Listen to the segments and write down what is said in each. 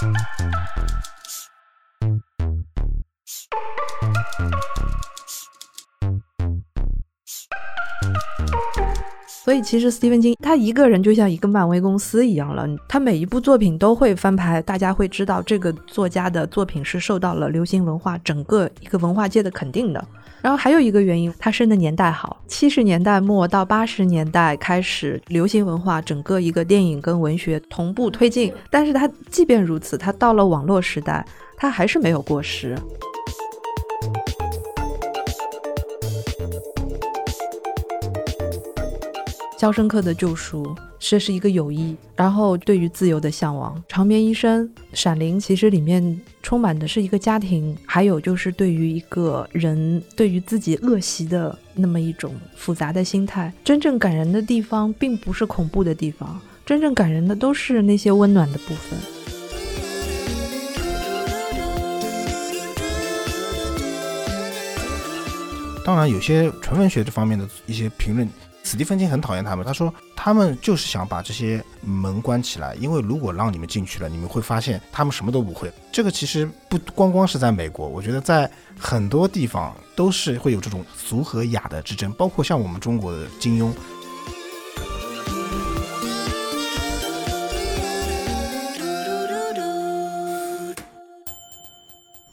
Thank you. 所以其实斯蒂芬金他一个人就像一个漫威公司一样了，他每一部作品都会翻拍，大家会知道这个作家的作品是受到了流行文化整个一个文化界的肯定的。然后还有一个原因，他生的年代好，七十年代末到八十年代开始，流行文化整个一个电影跟文学同步推进。但是他即便如此，他到了网络时代，他还是没有过时。《肖申克的救赎》这是一个友谊，然后对于自由的向往，《长眠医生》《闪灵》其实里面充满的是一个家庭，还有就是对于一个人对于自己恶习的那么一种复杂的心态。真正感人的地方并不是恐怖的地方，真正感人的都是那些温暖的部分。当然，有些纯文学这方面的一些评论。史蒂芬金很讨厌他们，他说他们就是想把这些门关起来，因为如果让你们进去了，你们会发现他们什么都不会。这个其实不光光是在美国，我觉得在很多地方都是会有这种俗和雅的之争，包括像我们中国的金庸。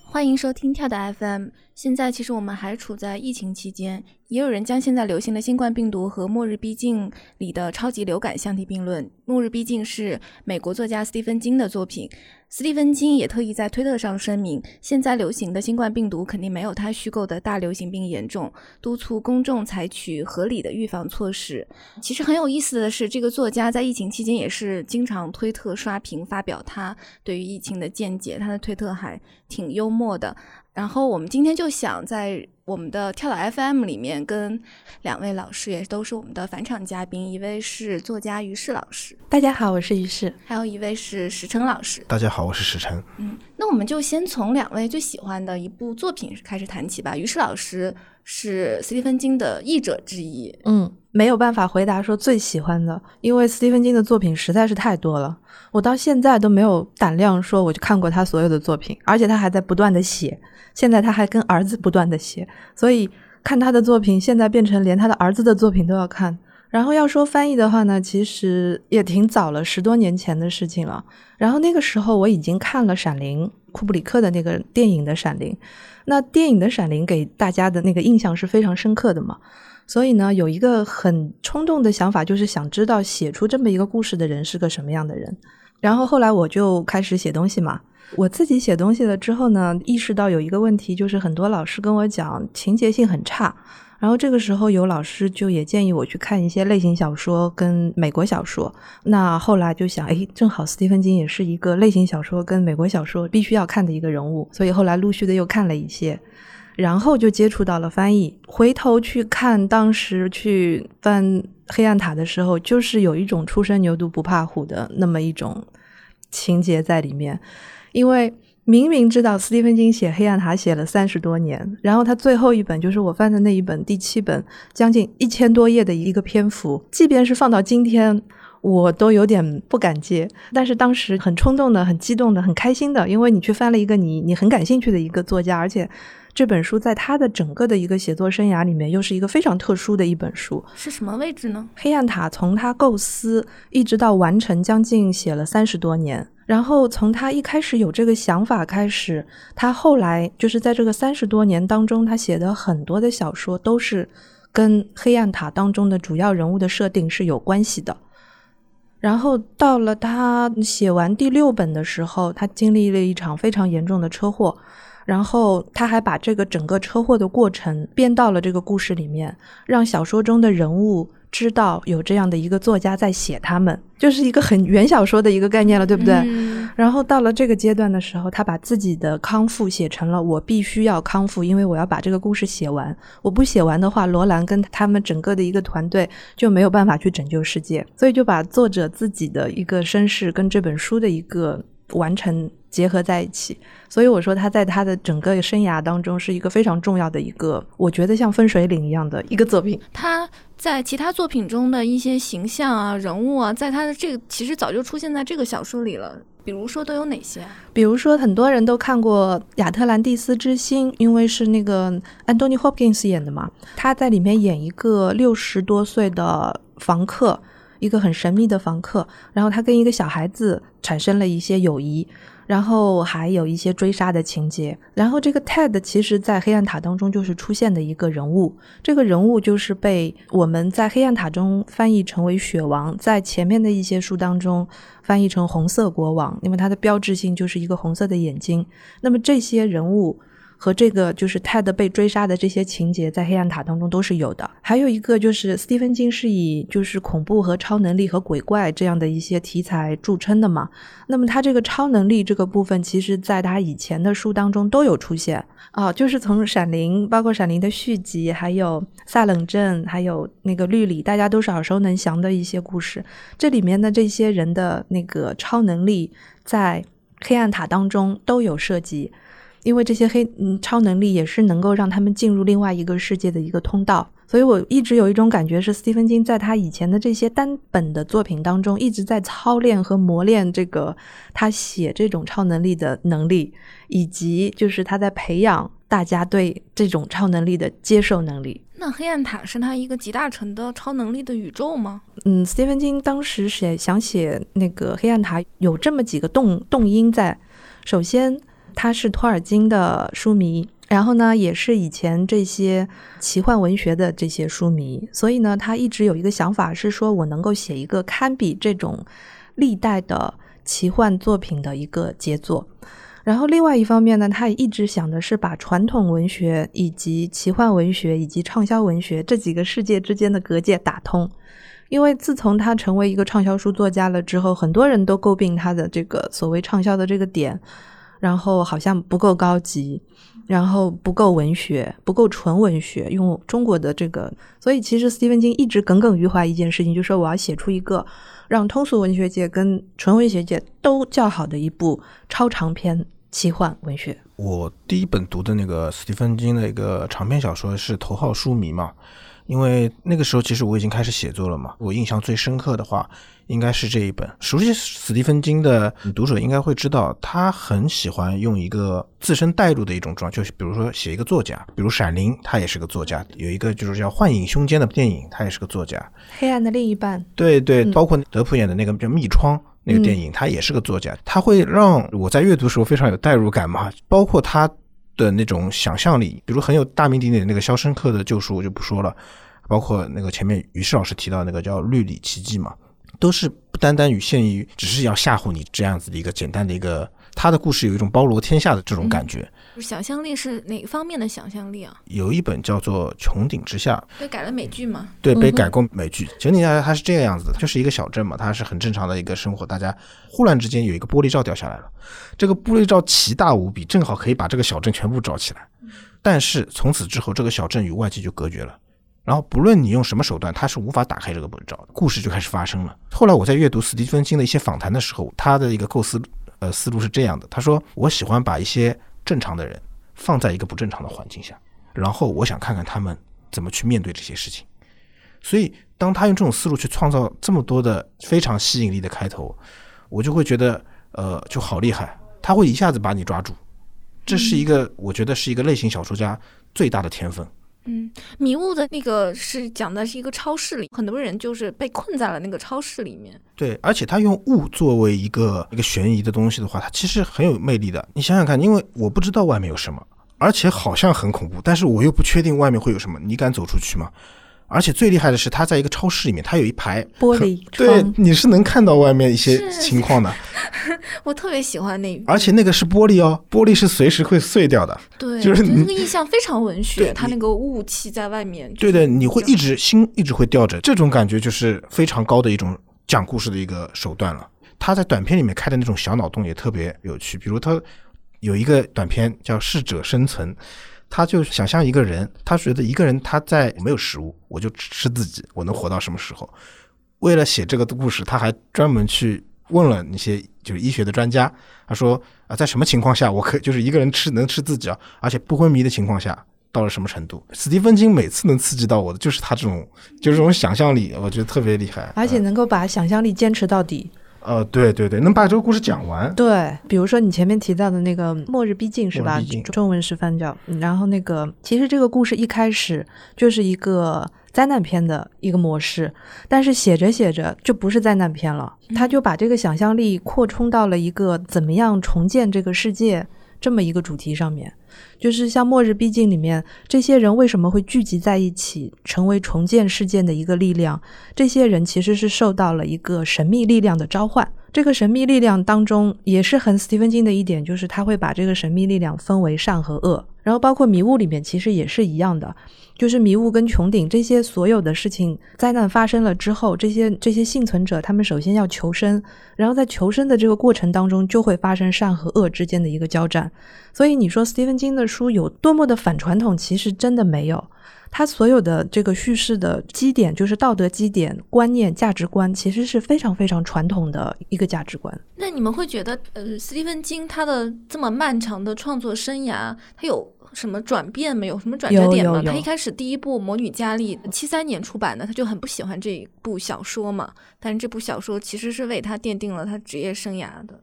欢迎收听跳的 FM。现在其实我们还处在疫情期间。也有人将现在流行的新冠病毒和《末日逼近》里的超级流感相提并论。《末日逼近》是美国作家斯蒂芬金的作品，斯蒂芬金也特意在推特上声明，现在流行的新冠病毒肯定没有他虚构的大流行病严重，督促公众采取合理的预防措施。其实很有意思的是，这个作家在疫情期间也是经常推特刷屏发表他对于疫情的见解，他的推特还挺幽默的。然后我们今天就想在我们的跳岛 FM 里面跟两位老师，也都是我们的返场嘉宾，一位是作家于适老师，大家好，我是于适，还有一位是石成老师，大家好，我是石成。嗯，那我们就先从两位最喜欢的一部作品开始谈起吧。于适老师是斯蒂芬金的译者之一，嗯，没有办法回答说最喜欢的，因为斯蒂芬金的作品实在是太多了，我到现在都没有胆量说我就看过他所有的作品，而且他还在不断的写。现在他还跟儿子不断的写，所以看他的作品，现在变成连他的儿子的作品都要看。然后要说翻译的话呢，其实也挺早了，十多年前的事情了。然后那个时候我已经看了《闪灵》，库布里克的那个电影的《闪灵》。那电影的《闪灵》给大家的那个印象是非常深刻的嘛，所以呢，有一个很冲动的想法，就是想知道写出这么一个故事的人是个什么样的人。然后后来我就开始写东西嘛。我自己写东西了之后呢，意识到有一个问题，就是很多老师跟我讲情节性很差。然后这个时候有老师就也建议我去看一些类型小说跟美国小说。那后来就想，哎，正好斯蒂芬金也是一个类型小说跟美国小说必须要看的一个人物，所以后来陆续的又看了一些，然后就接触到了翻译。回头去看当时去翻《黑暗塔》的时候，就是有一种初生牛犊不怕虎的那么一种情节在里面。因为明明知道斯蒂芬金写《黑暗塔》写了三十多年，然后他最后一本就是我翻的那一本第七本，将近一千多页的一个篇幅，即便是放到今天，我都有点不敢接。但是当时很冲动的、很激动的、很开心的，因为你去翻了一个你你很感兴趣的一个作家，而且这本书在他的整个的一个写作生涯里面又是一个非常特殊的一本书。是什么位置呢？《黑暗塔》从他构思一直到完成，将近写了三十多年。然后从他一开始有这个想法开始，他后来就是在这个三十多年当中，他写的很多的小说都是跟《黑暗塔》当中的主要人物的设定是有关系的。然后到了他写完第六本的时候，他经历了一场非常严重的车祸，然后他还把这个整个车祸的过程编到了这个故事里面，让小说中的人物。知道有这样的一个作家在写他们，就是一个很原小说的一个概念了，对不对？然后到了这个阶段的时候，他把自己的康复写成了我必须要康复，因为我要把这个故事写完。我不写完的话，罗兰跟他们整个的一个团队就没有办法去拯救世界。所以就把作者自己的一个身世跟这本书的一个完成结合在一起。所以我说他在他的整个生涯当中是一个非常重要的一个，我觉得像分水岭一样的一个作品。他。在其他作品中的一些形象啊、人物啊，在他的这个其实早就出现在这个小说里了。比如说都有哪些？比如说，很多人都看过《亚特兰蒂斯之星》，因为是那个 Anthony Hopkins 演的嘛。他在里面演一个六十多岁的房客，一个很神秘的房客。然后他跟一个小孩子产生了一些友谊。然后还有一些追杀的情节。然后这个 Ted 其实，在黑暗塔当中就是出现的一个人物。这个人物就是被我们在黑暗塔中翻译成为雪王，在前面的一些书当中翻译成红色国王，因为它的标志性就是一个红色的眼睛。那么这些人物。和这个就是泰德被追杀的这些情节，在黑暗塔当中都是有的。还有一个就是斯蒂芬金是以就是恐怖和超能力和鬼怪这样的一些题材著称的嘛。那么他这个超能力这个部分，其实在他以前的书当中都有出现啊，就是从《闪灵》包括《闪灵》的续集，还有《萨冷镇》，还有那个《绿里》，大家都是耳熟能详的一些故事。这里面的这些人的那个超能力，在黑暗塔当中都有涉及。因为这些黑嗯超能力也是能够让他们进入另外一个世界的一个通道，所以我一直有一种感觉是，斯蒂芬金在他以前的这些单本的作品当中，一直在操练和磨练这个他写这种超能力的能力，以及就是他在培养大家对这种超能力的接受能力。那黑暗塔是他一个集大成的超能力的宇宙吗？嗯，斯蒂芬金当时写想写那个黑暗塔，有这么几个动动因在，首先。他是托尔金的书迷，然后呢，也是以前这些奇幻文学的这些书迷，所以呢，他一直有一个想法，是说我能够写一个堪比这种历代的奇幻作品的一个杰作。然后另外一方面呢，他也一直想的是把传统文学以及奇幻文学以及畅销文学这几个世界之间的隔界打通。因为自从他成为一个畅销书作家了之后，很多人都诟病他的这个所谓畅销的这个点。然后好像不够高级，然后不够文学，不够纯文学。用中国的这个，所以其实斯蒂芬金一直耿耿于怀一件事情，就是说我要写出一个让通俗文学界跟纯文学界都叫好的一部超长篇奇幻文学。我第一本读的那个斯蒂芬金的一个长篇小说是《头号书迷》嘛。因为那个时候其实我已经开始写作了嘛，我印象最深刻的话应该是这一本。熟悉史蒂芬金的读者应该会知道，他很喜欢用一个自身带入的一种状，就是比如说写一个作家，比如《闪灵》，他也是个作家；有一个就是叫《幻影凶间》的电影，他也是个作家。黑暗的另一半。对对，包括德普演的那个叫《密窗》那个电影，他也是个作家。他会让我在阅读时候非常有代入感嘛，包括他。的那种想象力，比如很有大名鼎鼎的那个《肖申克的救赎》，我就不说了，包括那个前面于适老师提到那个叫《绿里奇迹》嘛，都是不单单于限于只是要吓唬你这样子的一个简单的一个。他的故事有一种包罗天下的这种感觉。想象力是哪方面的想象力啊？有一本叫做《穹顶之下》，被改了美剧吗？对，被改过美剧。穹顶之下它是这个样子的，就是一个小镇嘛，它是很正常的一个生活。大家忽然之间有一个玻璃罩掉下来了，这个玻璃罩奇大无比，正好可以把这个小镇全部罩起来。但是从此之后，这个小镇与外界就隔绝了。然后不论你用什么手段，它是无法打开这个玻璃罩。故事就开始发生了。后来我在阅读史蒂芬金的一些访谈的时候，他的一个构思。呃，思路是这样的。他说：“我喜欢把一些正常的人放在一个不正常的环境下，然后我想看看他们怎么去面对这些事情。所以，当他用这种思路去创造这么多的非常吸引力的开头，我就会觉得，呃，就好厉害。他会一下子把你抓住，这是一个我觉得是一个类型小说家最大的天分。”嗯，迷雾的那个是讲的是一个超市里，很多人就是被困在了那个超市里面。对，而且他用雾作为一个一个悬疑的东西的话，它其实很有魅力的。你想想看，因为我不知道外面有什么，而且好像很恐怖，但是我又不确定外面会有什么，你敢走出去吗？而且最厉害的是，他在一个超市里面，他有一排玻璃，对，你是能看到外面一些情况的。我特别喜欢那，而且那个是玻璃哦，玻璃是随时会碎掉的。对，就是那个意象非常文学，它那个雾气在外面。对的，你会一直心一直会吊着，这种感觉就是非常高的一种讲故事的一个手段了。他在短片里面开的那种小脑洞也特别有趣，比如他有一个短片叫《适者生存》。他就想象一个人，他觉得一个人他在没有食物，我就吃自己，我能活到什么时候？为了写这个的故事，他还专门去问了那些就是医学的专家。他说啊，在什么情况下我可以就是一个人吃能吃自己啊？而且不昏迷的情况下到了什么程度？史蒂芬金每次能刺激到我的就是他这种就是这种想象力，我觉得特别厉害，而且能够把想象力坚持到底。呃，对对对，能把这个故事讲完。对，比如说你前面提到的那个“末日逼近”是吧？中文是翻叫。然后那个，其实这个故事一开始就是一个灾难片的一个模式，但是写着写着就不是灾难片了，他就把这个想象力扩充到了一个怎么样重建这个世界这么一个主题上面。就是像《末日逼近》里面，这些人为什么会聚集在一起，成为重建事件的一个力量？这些人其实是受到了一个神秘力量的召唤。这个神秘力量当中，也是很斯蒂芬金的一点，就是他会把这个神秘力量分为善和恶。然后包括迷雾里面，其实也是一样的，就是迷雾跟穹顶这些所有的事情，灾难发生了之后，这些这些幸存者，他们首先要求生，然后在求生的这个过程当中，就会发生善和恶之间的一个交战。所以你说斯蒂芬金的书有多么的反传统，其实真的没有。他所有的这个叙事的基点，就是道德基点、观念、价值观，其实是非常非常传统的一个价值观。那你们会觉得，呃，斯蒂芬金他的这么漫长的创作生涯，他有什么转变没有？什么转折点吗？他一开始第一部《魔女佳丽》七三年出版的，他就很不喜欢这一部小说嘛。但是这部小说其实是为他奠定了他职业生涯的，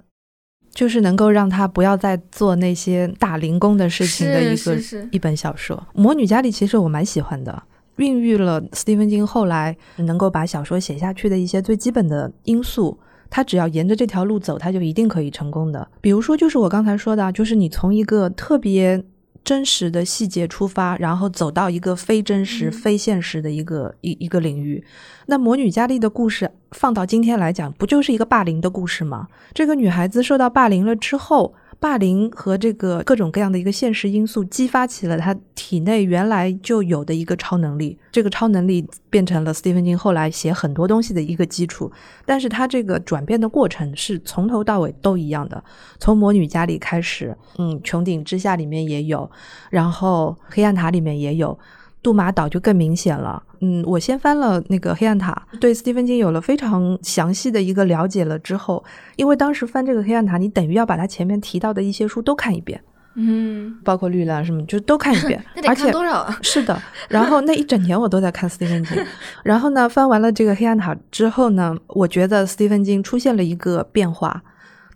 就是能够让他不要再做那些打零工的事情的一个一本小说。《魔女家里》其实我蛮喜欢的，孕育了斯蒂芬金后来能够把小说写下去的一些最基本的因素。他只要沿着这条路走，他就一定可以成功的。比如说，就是我刚才说的啊，就是你从一个特别真实的细节出发，然后走到一个非真实、嗯非现实的一个一一个领域。那魔女佳丽的故事放到今天来讲，不就是一个霸凌的故事吗？这个女孩子受到霸凌了之后，霸凌和这个各种各样的一个现实因素激发起了他体内原来就有的一个超能力，这个超能力变成了斯蒂芬金后来写很多东西的一个基础。但是他这个转变的过程是从头到尾都一样的，从魔女家里开始，嗯，穹顶之下里面也有，然后黑暗塔里面也有。杜马岛就更明显了，嗯，我先翻了那个黑暗塔，对斯蒂芬金有了非常详细的一个了解了之后，因为当时翻这个黑暗塔，你等于要把他前面提到的一些书都看一遍，嗯，包括绿蓝什么，就都看一遍 那，得而且看多少啊？是的，然后那一整年我都在看斯蒂芬金，然后呢，翻完了这个黑暗塔之后呢，我觉得斯蒂芬金出现了一个变化，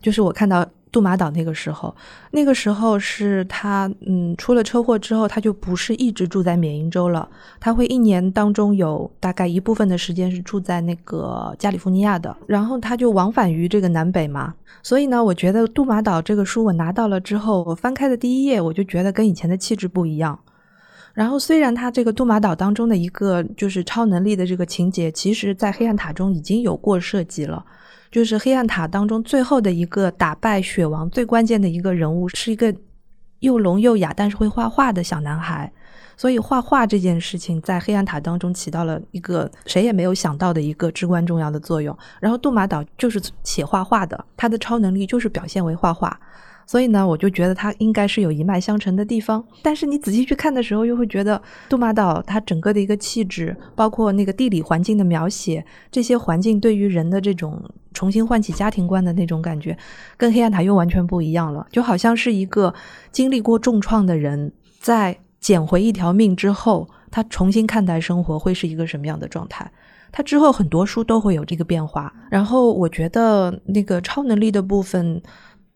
就是我看到杜马岛那个时候，那个时候是他嗯出了车祸之后，他就不是一直住在缅因州了，他会一年当中有大概一部分的时间是住在那个加利福尼亚的，然后他就往返于这个南北嘛，所以呢，我觉得杜马岛这个书我拿到了之后，我翻开的第一页，我就觉得跟以前的气质不一样。然后，虽然他这个杜马岛当中的一个就是超能力的这个情节，其实在黑暗塔中已经有过涉及了。就是黑暗塔当中最后的一个打败雪王最关键的一个人物，是一个又聋又哑但是会画画的小男孩。所以画画这件事情在黑暗塔当中起到了一个谁也没有想到的一个至关重要的作用。然后杜马岛就是写画画的，他的超能力就是表现为画画。所以呢，我就觉得它应该是有一脉相承的地方。但是你仔细去看的时候，又会觉得杜马岛它整个的一个气质，包括那个地理环境的描写，这些环境对于人的这种重新唤起家庭观的那种感觉，跟黑暗塔又完全不一样了。就好像是一个经历过重创的人，在捡回一条命之后，他重新看待生活会是一个什么样的状态。他之后很多书都会有这个变化。然后我觉得那个超能力的部分。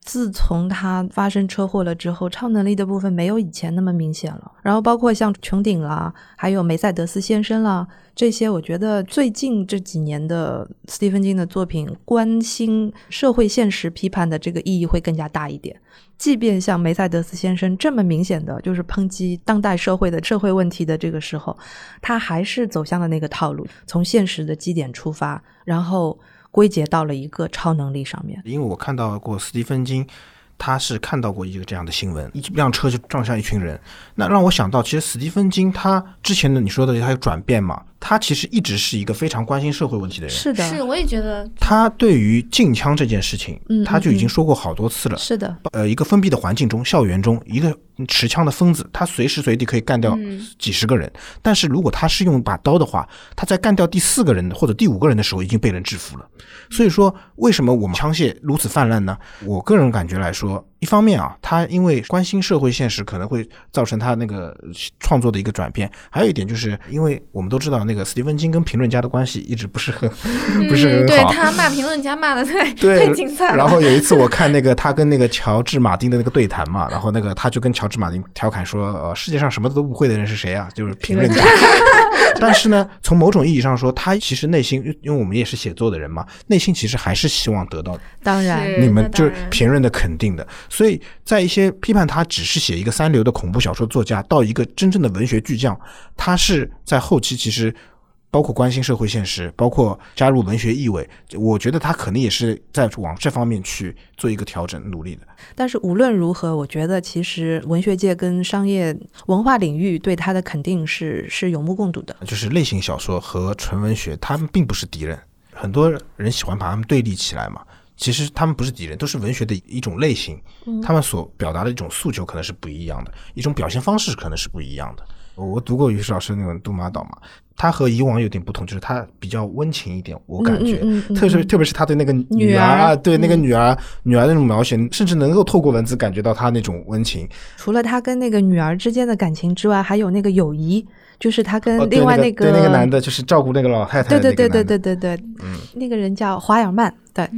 自从他发生车祸了之后，超能力的部分没有以前那么明显了。然后包括像穹顶啦，还有梅赛德斯先生啦，这些我觉得最近这几年的斯蒂芬金的作品，关心社会现实批判的这个意义会更加大一点。即便像梅赛德斯先生这么明显的就是抨击当代社会的社会问题的这个时候，他还是走向了那个套路，从现实的基点出发，然后。归结到了一个超能力上面，因为我看到过斯蒂芬金，他是看到过一个这样的新闻，一辆车就撞向一群人，那让我想到，其实斯蒂芬金他之前的你说的他有转变嘛，他其实一直是一个非常关心社会问题的人，是的，是，我也觉得。他对于禁枪这件事情，嗯他就已经说过好多次了。是的，呃，一个封闭的环境中，校园中，一个持枪的疯子，他随时随地可以干掉嗯几十个人。但是如果他是用把刀的话，他在干掉第四个人或者第五个人的时候，已经被人制服了。所以说，为什么我们枪械如此泛滥呢？我个人感觉来说，一方面啊，他因为关心社会现实，可能会造成他那个创作的一个转变。还有一点就是，因为我们都知道那个斯蒂芬金跟评论家的关系一直不是很 不是很好。对他骂评论家骂的太太精彩了。然后有一次我看那个他跟那个乔治马丁的那个对谈嘛，然后那个他就跟乔治马丁调侃说：“呃，世界上什么都不会的人是谁啊？就是评论家。”但是呢，从某种意义上说，他其实内心，因为我们也是写作的人嘛，内心其实还是希望得到当然你们就是评论的肯定的。所以在一些批判他只是写一个三流的恐怖小说作家，到一个真正的文学巨匠，他是在后期其实。包括关心社会现实，包括加入文学意味，我觉得他肯定也是在往这方面去做一个调整努力的。但是无论如何，我觉得其实文学界跟商业文化领域对他的肯定是是有目共睹的。就是类型小说和纯文学，他们并不是敌人。很多人喜欢把他们对立起来嘛，其实他们不是敌人，都是文学的一种类型。他们所表达的一种诉求可能是不一样的，一种表现方式可能是不一样的。我读过于适老师那种《杜马岛》嘛，他和以往有点不同，就是他比较温情一点，我感觉，特别特别是他对那个女儿啊，对那个女儿女儿那种描写，甚至能够透过文字感觉到他那种温情。除了他跟那个女儿之间的感情之外，还有那个友谊，就是他跟另外那个那个男的，就是照顾那个老太太，对对对对对对对，嗯，那个人叫华尔曼，对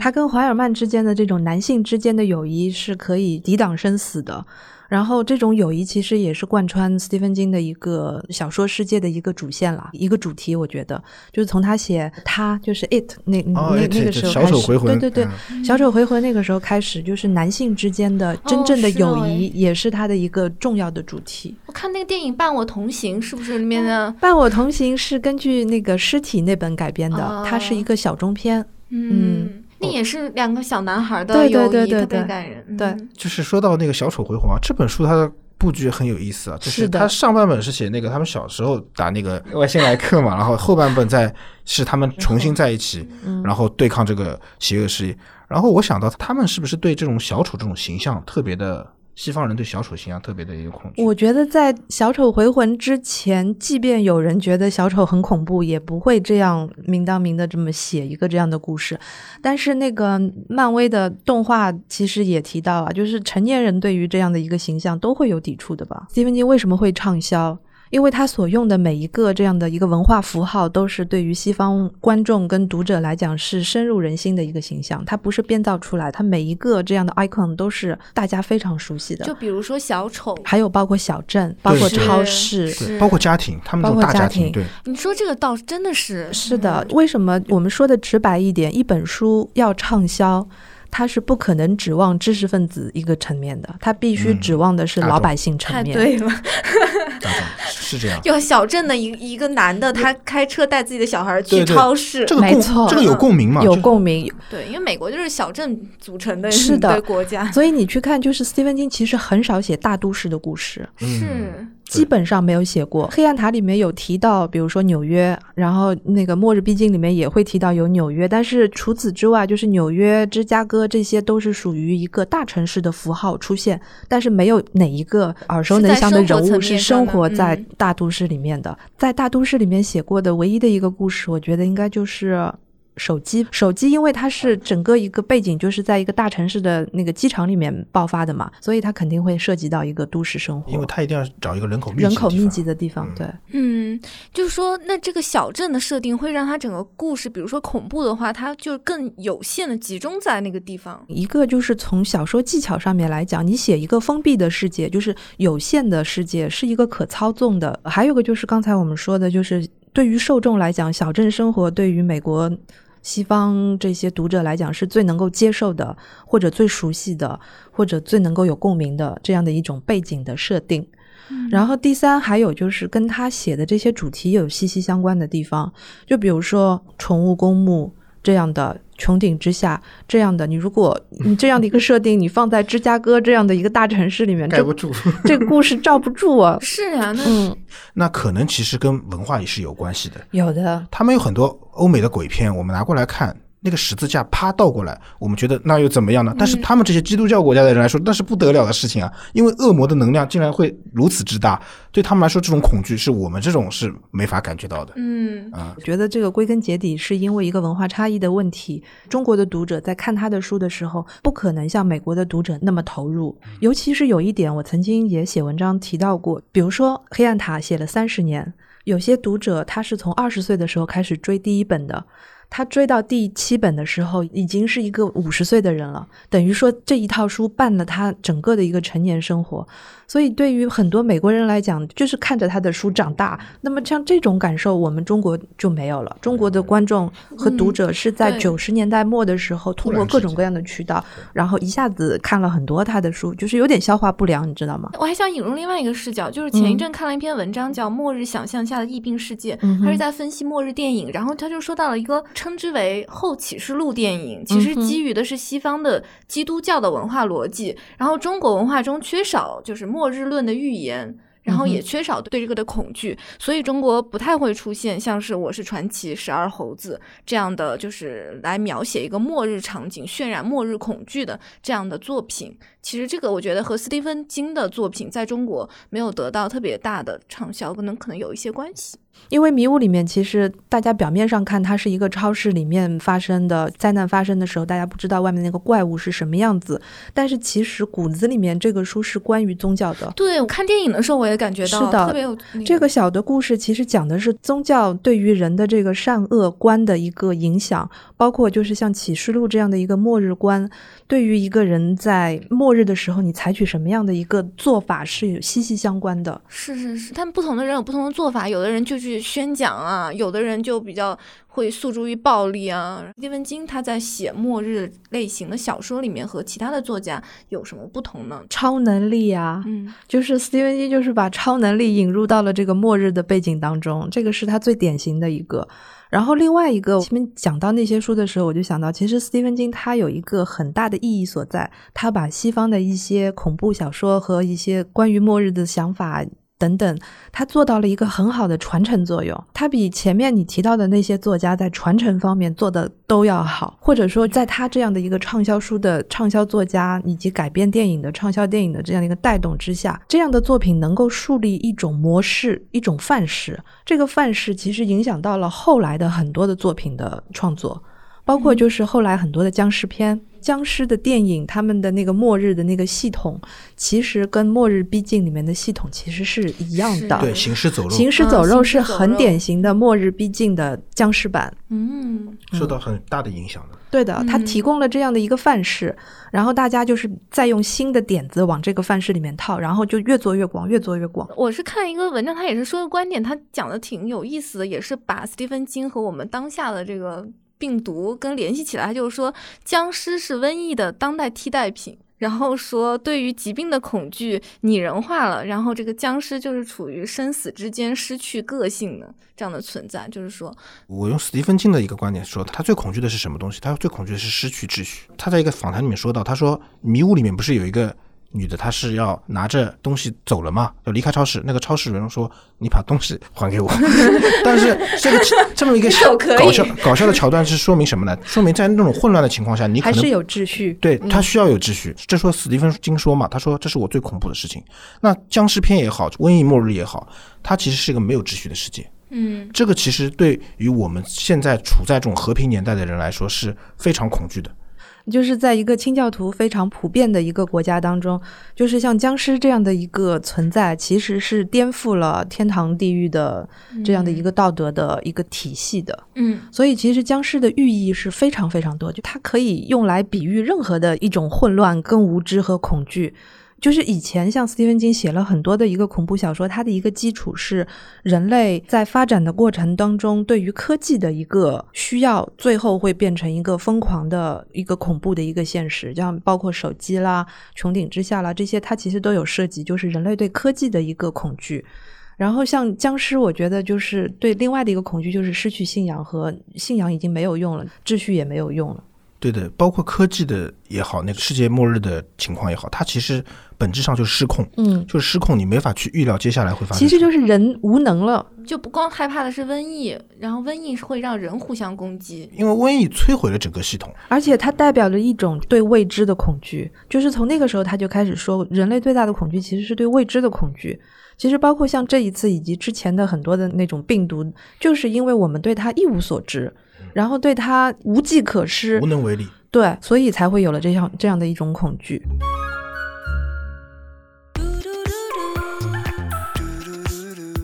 他跟华尔曼之间的这种男性之间的友谊是可以抵挡生死的。然后这种友谊其实也是贯穿斯蒂芬金的一个小说世界的一个主线了，一个主题。我觉得就是从他写他就是 it 那那那个时候开始，对对对，小丑回魂那个时候开始，就是男性之间的真正的友谊也是他的一个重要的主题。我看那个电影《伴我同行》，是不是里面的《伴我同行》是根据那个尸体那本改编的，它是一个小中篇，嗯。那也是两个小男孩的友谊，特别感人。对，就是说到那个小丑回魂啊，这本书它的布局很有意思啊。就是它上半本是写那个他们小时候打那个 外星来客嘛，然后后半本在是他们重新在一起，然后对抗这个邪恶势力。然后我想到他们是不是对这种小丑这种形象特别的。西方人对小丑形象特别的一个恐惧。我觉得在小丑回魂之前，即便有人觉得小丑很恐怖，也不会这样明当明的这么写一个这样的故事。但是那个漫威的动画其实也提到啊，就是成年人对于这样的一个形象都会有抵触的吧？斯蒂芬金为什么会畅销？因为他所用的每一个这样的一个文化符号，都是对于西方观众跟读者来讲是深入人心的一个形象。它不是编造出来，它每一个这样的 icon 都是大家非常熟悉的。就比如说小丑，还有包括小镇，包括超市，包括家庭，他们大家庭。对，你说这个倒真的是是的。为什么我们说的直白一点，一本书要畅销？他是不可能指望知识分子一个层面的，他必须指望的是老百姓层面。对了，是这样。有小镇的一一个男的，他开车带自己的小孩去超市，没错，这个有共鸣嘛？有共鸣。对，因为美国就是小镇组成的，是的国家。所以你去看，就是斯蒂芬金其实很少写大都市的故事，是。基本上没有写过，《黑暗塔》里面有提到，比如说纽约，然后那个《末日必经》里面也会提到有纽约，但是除此之外，就是纽约、芝加哥这些都是属于一个大城市的符号出现，但是没有哪一个耳熟能详的人物是生活在大都市里面的。在大都市里面写过的唯一的一个故事，我觉得应该就是。手机，手机，因为它是整个一个背景，就是在一个大城市的那个机场里面爆发的嘛，所以它肯定会涉及到一个都市生活。因为它一定要找一个人口人口密集的地方，对。嗯，就是说，那这个小镇的设定会让它整个故事，比如说恐怖的话，它就更有限的集中在那个地方。一个就是从小说技巧上面来讲，你写一个封闭的世界，就是有限的世界，是一个可操纵的。还有个就是刚才我们说的，就是对于受众来讲，小镇生活对于美国。西方这些读者来讲是最能够接受的，或者最熟悉的，或者最能够有共鸣的这样的一种背景的设定。然后第三，还有就是跟他写的这些主题有息息相关的地方，就比如说宠物公墓这样的。穹顶之下这样的，你如果你这样的一个设定，你放在芝加哥这样的一个大城市里面，盖不住，这个故事罩不住啊。是啊，嗯，那可能其实跟文化也是有关系的。有的，他们有很多欧美的鬼片，我们拿过来看，那个十字架啪倒过来，我们觉得那又怎么样呢？但是他们这些基督教国家的人来说，那是不得了的事情啊！因为恶魔的能量竟然会如此之大，对他们来说，这种恐惧是我们这种是没法感觉到的。嗯啊，我觉得这个归根结底是因为一个文化差异的问题。中国的读者在看他的书的时候，不可能像美国的读者那么投入。尤其是有一点，我曾经也写文章提到过，比如说《黑暗塔》写了三十年，有些读者他是从二十岁的时候开始追第一本的。他追到第七本的时候，已经是一个五十岁的人了，等于说这一套书伴了他整个的一个成年生活。所以对于很多美国人来讲，就是看着他的书长大。那么像这种感受，我们中国就没有了。中国的观众和读者是在九十年代末的时候，通过各种各样的渠道，然后一下子看了很多他的书，就是有点消化不良，你知道吗？我还想引入另外一个视角，就是前一阵看了一篇文章，叫《末日想象下的疫病世界》，他是在分析末日电影，然后他就说到了一个称之为后启示录电影，其实基于的是西方的基督教的文化逻辑，然后中国文化中缺少就是末日论的预言。然后也缺少对这个的恐惧，所以中国不太会出现像是《我是传奇》《十二猴子》这样的，就是来描写一个末日场景、渲染末日恐惧的这样的作品。其实这个我觉得和斯蒂芬金的作品在中国没有得到特别大的畅销，可能可能有一些关系。因为《迷雾》里面，其实大家表面上看它是一个超市里面发生的灾难发生的时候，大家不知道外面那个怪物是什么样子。但是其实骨子里面，这个书是关于宗教的。对我看电影的时候，我也感觉到是的特别有、那这个小的故事其实讲的是宗教对于人的这个善恶观的一个影响，包括就是像启示录这样的一个末日观，对于一个人在末日的时候，你采取什么样的一个做法是有息息相关的。是是是，他们不同的人有不同的做法，有的人就去宣讲啊，有的人就比较会诉诸于暴力啊。斯蒂芬金他在写末日类型的小说里面和其他的作家有什么不同呢？超能力啊，嗯就是斯蒂芬金就是把超能力引入到了这个末日的背景当中，这个是他最典型的一个。然后另外一个，前面讲到那些书的时候，我就想到，其实斯蒂芬金他有一个很大的意义所在，他把西方的一些恐怖小说和一些关于末日的想法。等等，他做到了一个很好的传承作用。他比前面你提到的那些作家在传承方面做的都要好，或者说，在他这样的一个畅销书的畅销作家以及改编电影的畅销电影的这样的一个带动之下，这样的作品能够树立一种模式、一种范式。这个范式其实影响到了后来的很多的作品的创作。包括就是后来很多的僵尸片、僵尸的电影，他们的那个末日的那个系统，其实跟《末日逼近》里面的系统其实是一样的。对，行尸走肉行尸走肉啊是很典型的《末日逼近》的僵尸版。嗯，受到很大的影响的。对的，它嗯提供了这样的一个范式，然后大家就是再用新的点子往这个范式里面套，然后就越做越广，越做越广。我是看一个文章，他也是说的观点，他讲的挺有意思的，也是把斯蒂芬金和我们当下的这个病毒跟联系起来。就是说，僵尸是瘟疫的当代替代品。然后说，对于疾病的恐惧拟人化了，然后这个僵尸就是处于生死之间失去个性的这样的存在，就是说，我用斯蒂芬金的一个观点说，他最恐惧的是什么东西？他最恐惧的是失去秩序。他在一个访谈里面说到，他说迷雾里面不是有一个女的，她是要拿着东西走了嘛，要离开超市。那个超市人说：“你把东西还给我。” 但是这个这么一个 搞笑搞笑的桥段是说明什么呢？说明在那种混乱的情况下，你可能还是有秩序。对他需要有秩序。这说史蒂芬金说嘛，他说这是我最恐怖的事情。那僵尸片也好，瘟疫末日也好，它其实是一个没有秩序的世界。嗯，这个其实对于我们现在处在这种和平年代的人来说是非常恐惧的。就是在一个清教徒非常普遍的一个国家当中，就是像僵尸这样的一个存在，其实是颠覆了天堂地狱的这样的一个道德的一个体系的。嗯所以其实僵尸的寓意是非常非常多，就它可以用来比喻任何的一种混乱、跟无知和恐惧。就是以前像斯蒂芬金写了很多的一个恐怖小说，它的一个基础是人类在发展的过程当中对于科技的一个需要，最后会变成一个疯狂的一个恐怖的一个现实，像包括手机啦、穹顶之下啦这些，它其实都有涉及，就是人类对科技的一个恐惧。然后像僵尸，我觉得就是对另外的一个恐惧，就是失去信仰和信仰已经没有用了，秩序也没有用了。对的，包括科技的也好，那个世界末日的情况也好，它其实本质上就是失控，嗯，就是失控，你没法去预料接下来会发生。其实就是人无能了，就不光害怕的是瘟疫，然后瘟疫是会让人互相攻击，因为瘟疫摧毁了整个系统，而且它代表着一种对未知的恐惧，就是从那个时候他就开始说，人类最大的恐惧其实是对未知的恐惧。其实包括像这一次以及之前的很多的那种病毒，就是因为我们对它一无所知，然后对它无计可施，无能为力。对，所以才会有了这样这样的一种恐惧。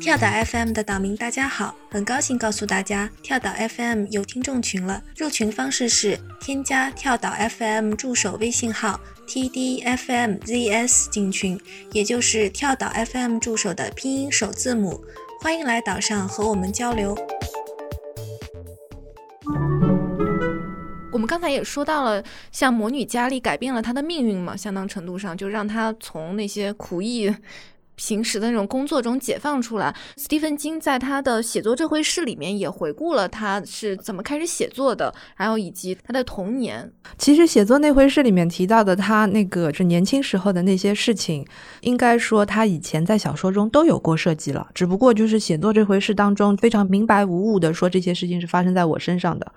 跳岛 FM 的岛民大家好，很高兴告诉大家，跳岛 FM 有听众群了。入群方式是添加跳岛 FM 助手微信号 tdfmzs 进群，也就是跳岛 FM 助手的拼音首字母。欢迎来岛上和我们交流。我们刚才也说到了，像魔女佳丽改变了她的命运嘛，相当程度上就让她从那些苦役。平时的那种工作中解放出来。斯蒂芬金在他的写作这回事里面也回顾了他是怎么开始写作的，还有以及他的童年。其实写作那回事里面提到的他那个是年轻时候的那些事情，应该说他以前在小说中都有过涉及了，只不过就是写作这回事当中非常明白无误的说这些事情是发生在我身上的。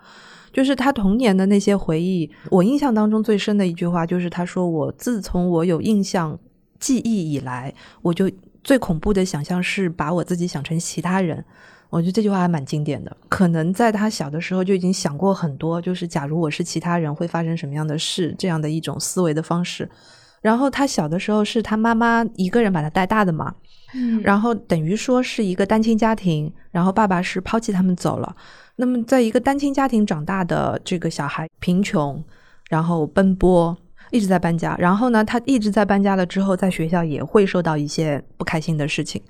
就是他童年的那些回忆，我印象当中最深的一句话就是他说：“我自从我有印象。”记忆以来，我就最恐怖的想象是把我自己想成其他人。我觉得这句话还蛮经典的。可能在他小的时候就已经想过很多，就是假如我是其他人会发生什么样的事，这样的一种思维的方式。然后他小的时候是他妈妈一个人把他带大的嘛，嗯，然后等于说是一个单亲家庭，然后爸爸是抛弃他们走了。那么在一个单亲家庭长大的这个小孩，贫穷，然后奔波。一直在搬家，然后呢，他一直在搬家了之后，在学校也会受到一些不开心的事情，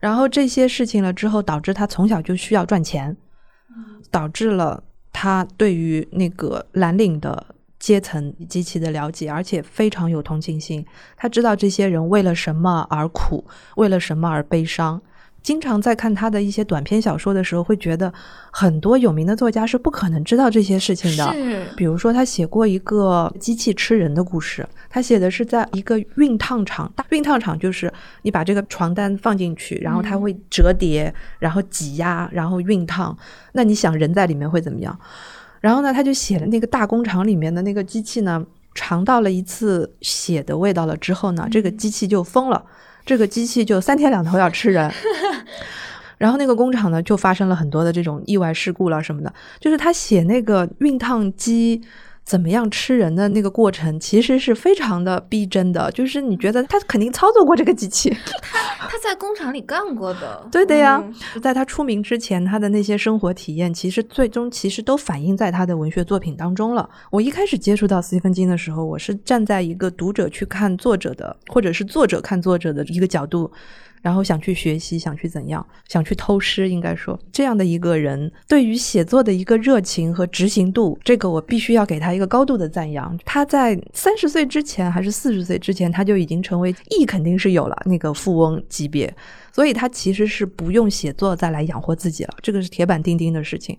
然后这些事情了之后，导致他从小就需要赚钱，导致了他对于那个蓝领的阶层极其的了解，而且非常有同情心，他知道这些人为了什么而苦，为了什么而悲伤。经常在看他的一些短篇小说的时候，会觉得很多有名的作家是不可能知道这些事情的。是，比如说他写过一个机器吃人的故事，他写的是在一个熨烫厂，大熨烫厂就是你把这个床单放进去，然后它会折叠，然后挤压，然后熨烫。那你想人在里面会怎么样？然后呢，他就写了那个大工厂里面的那个机器呢，尝到了一次血的味道了之后呢，这个机器就疯了。这个机器就三天两头要吃人，然后那个工厂呢就发生了很多的这种意外事故了什么的。就是他写那个熨烫机怎么样吃人的那个过程，其实是非常的逼真的。就是你觉得他肯定操作过这个机器，他 他在工厂里干过的。对的呀，在他出名之前，他的那些生活体验，其实最终其实都反映在他的文学作品当中了。我一开始接触到斯蒂芬金的时候，我是站在一个读者去看作者的，或者是作者看作者的一个角度。然后想去学习，想去怎样，想去偷师，应该说这样的一个人，对于写作的一个热情和执行度，这个我必须要给他一个高度的赞扬。他在三十岁之前还是四十岁之前，他就已经成为亿肯定是有了那个富翁级别，所以他其实是不用写作再来养活自己了，这个是铁板钉钉的事情。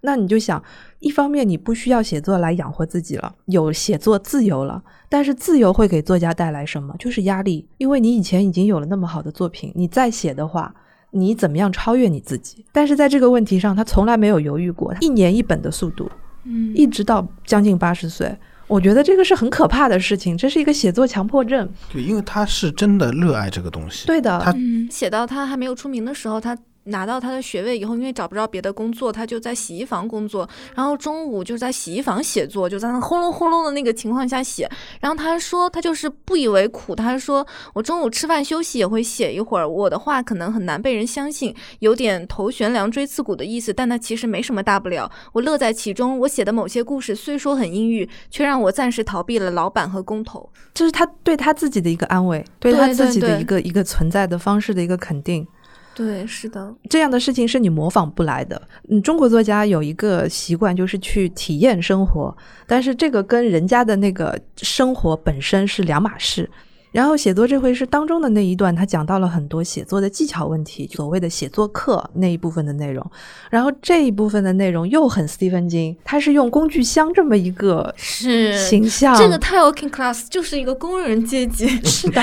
那你就想，一方面你不需要写作来养活自己了，有写作自由了。但是自由会给作家带来什么？就是压力，因为你以前已经有了那么好的作品，你再写的话，你怎么样超越你自己？但是在这个问题上，他从来没有犹豫过，一年一本的速度，嗯，一直到将近八十岁，我觉得这个是很可怕的事情，这是一个写作强迫症。对，因为他是真的热爱这个东西。对的，他嗯，写到他还没有出名的时候，他。拿到他的学位以后，因为找不着别的工作，他就在洗衣房工作。然后中午就在洗衣房写作，就在那轰隆轰隆的那个情况下写。然后他说他就是不以为苦，他说我中午吃饭休息也会写一会儿。我的话可能很难被人相信，有点头悬梁锥刺股的意思，但那其实没什么大不了。我乐在其中。我写的某些故事虽说很阴郁，却让我暂时逃避了老板和工头。这是他对他自己的一个安慰，对他自己的一个一个存在的方式的一个肯定。对，是的，这样的事情是你模仿不来的。嗯，中国作家有一个习惯，就是去体验生活，但是这个跟人家的那个生活本身是两码事。然后写作这回事当中的那一段，他讲到了很多写作的技巧问题，所谓的写作课那一部分的内容。然后这一部分的内容又很斯蒂芬金，他是用工具箱这么一个是形象，这个 Working Class 就是一个工人阶级。是的，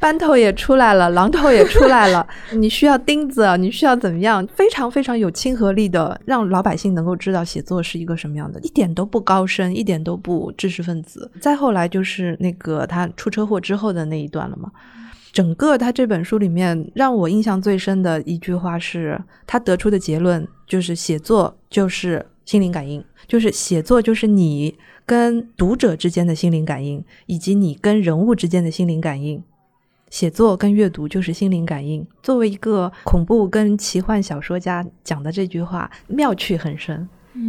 班头也出来了，榔头也出来了。你需要钉子，你需要怎么样？非常非常有亲和力的，让老百姓能够知道写作是一个什么样的，一点都不高深，一点都不知识分子。再后来就是那个他出车祸之后。后的那一段了吗？整个他这本书里面让我印象最深的一句话是他得出的结论，就是写作就是心灵感应，就是写作就是你跟读者之间的心灵感应，以及你跟人物之间的心灵感应。写作跟阅读就是心灵感应。作为一个恐怖跟奇幻小说家讲的这句话，妙趣很深，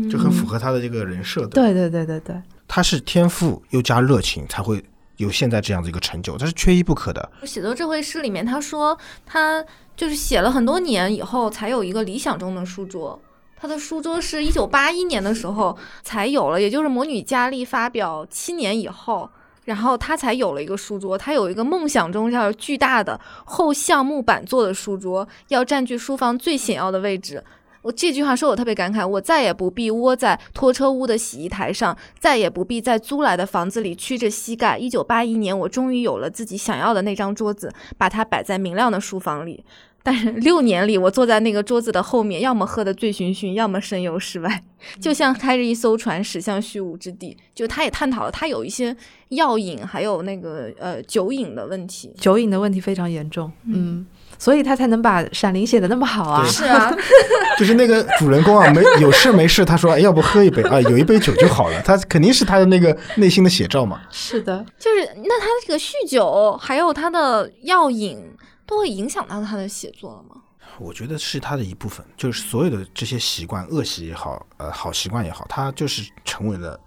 就很符合他的这个人设。对对对对对，他是天赋又加热情才会。有现在这样的一个成就，这是缺一不可的。写作这回诗里面，他说他就是写了很多年以后才有一个理想中的书桌。他的书桌是一九八一年的时候才有了，也就是《魔女佳丽》发表七年以后，然后他才有了一个书桌。他有一个梦想中要巨大的后橡木板做的书桌，要占据书房最显要的位置。我这句话说，我特别感慨。我再也不必窝在拖车屋的洗衣台上，再也不必在租来的房子里屈着膝盖。一九八一年，我终于有了自己想要的那张桌子，把它摆在明亮的书房里。但是六年里，我坐在那个桌子的后面，要么喝得醉醺醺，要么神游世外，就像开着一艘船驶向虚无之地。就他也探讨了，他有一些药瘾，还有那个呃酒瘾的问题，酒瘾的问题非常严重。嗯。所以他才能把《闪灵》写的那么好啊！是啊，就是那个主人公啊，没有事没事，他说：“哎，要不喝一杯啊？有一杯酒就好了。”他肯定是他的那个内心的写照嘛。是的，就是那他这个酗酒，还有他的药瘾，都会影响到他的写作了吗？我觉得是他的一部分，就是所有的这些习惯，恶习也好，呃，好习惯也好，他就是成为了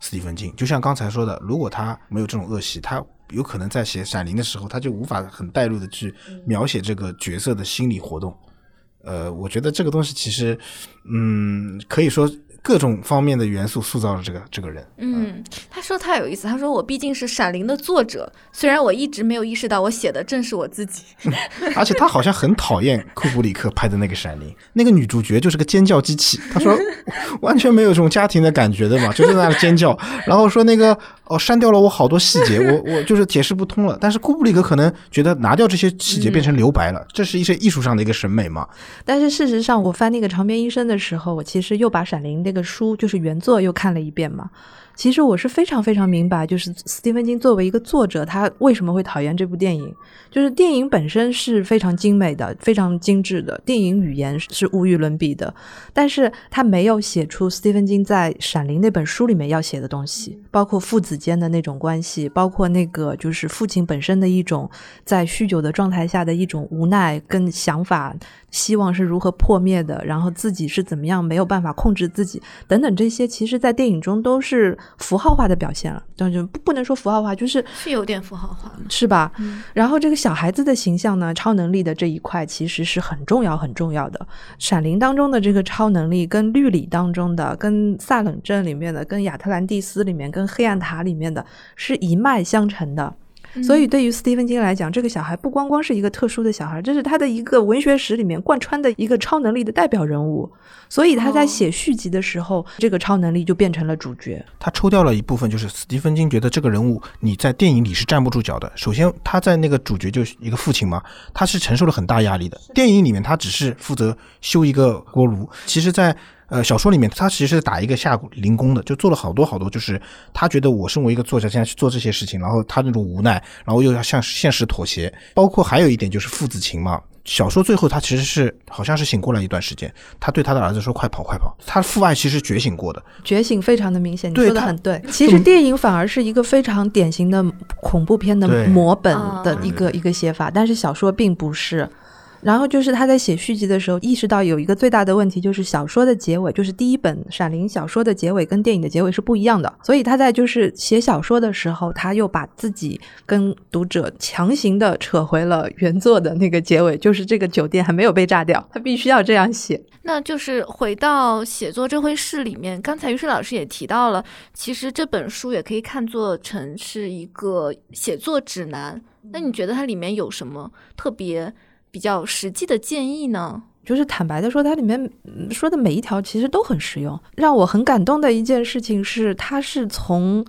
斯蒂芬金。就像刚才说的，如果他没有这种恶习，他。有可能在写《闪灵》的时候，他就无法很带入的去描写这个角色的心理活动。呃，我觉得这个东西其实，嗯，可以说。各种方面的元素塑造了这个这个人。嗯，他说太有意思。他说我毕竟是《闪灵》的作者，虽然我一直没有意识到我写的正是我自己。而且他好像很讨厌库布里克拍的那个《闪灵》，那个女主角就是个尖叫机器。他说 完全没有这种家庭的感觉的嘛，就在那尖叫。然后说那个哦，删掉了我好多细节，我我就是解释不通了。但是库布里克可能觉得拿掉这些细节变成留白了，这是一些艺术上的一个审美嘛。但是事实上，我翻那个长篇医生的时候，我其实又把《闪灵》那。这个书就是原作，又看了一遍嘛。其实我是非常非常明白，就是斯蒂芬金作为一个作者，他为什么会讨厌这部电影。就是电影本身是非常精美的、非常精致的，电影语言是无与伦比的。但是他没有写出斯蒂芬金在《闪灵》那本书里面要写的东西，包括父子间的那种关系，包括那个就是父亲本身的一种在酗酒的状态下的一种无奈跟想法，希望是如何破灭的，然后自己是怎么样没有办法控制自己等等这些，其实在电影中都是。符号化的表现了，就就不不能说符号化，就是是有点符号化，是吧？然后这个小孩子的形象呢，超能力的这一块其实是很重要很重要的。闪灵当中的这个超能力，跟绿里当中的，跟萨冷镇里面的，跟亚特兰蒂斯里面，跟黑暗塔里面的是一脉相承的。所以，对于斯蒂芬金来讲，这个小孩不光光是一个特殊的小孩，这是他的一个文学史里面贯穿的一个超能力的代表人物。所以他在写续集的时候，这个超能力就变成了主角。他抽掉了一部分，就是斯蒂芬金觉得这个人物你在电影里是站不住脚的。首先，他在那个主角就是一个父亲嘛，他是承受了很大压力的。电影里面他只是负责修一个锅炉，其实，在。呃，小说里面他其实是打一个下零工的，就做了好多好多，就是他觉得我身为一个作家，现在去做这些事情，然后他那种无奈，然后又要向现实妥协，包括还有一点就是父子情嘛。小说最后他其实是好像是醒过来一段时间，他对他的儿子说：“快跑，快跑！”他父爱其实觉醒过的，觉醒非常的明显。你说的很对，其实电影反而是一个非常典型的恐怖片的模本的一个一个写法，但是小说并不是。然后就是他在写续集的时候，意识到有一个最大的问题，就是小说的结尾，就是第一本《闪灵》小说的结尾跟电影的结尾是不一样的。所以他在就是写小说的时候，他又把自己跟读者强行的扯回了原作的那个结尾，就是这个酒店还没有被炸掉，他必须要这样写。那就是回到写作这回事里面，刚才于水老师也提到了，其实这本书也可以看作成是一个写作指南。那你觉得它里面有什么特别？比较实际的建议呢，就是坦白的说，它里面说的每一条其实都很实用。让我很感动的一件事情是，它是从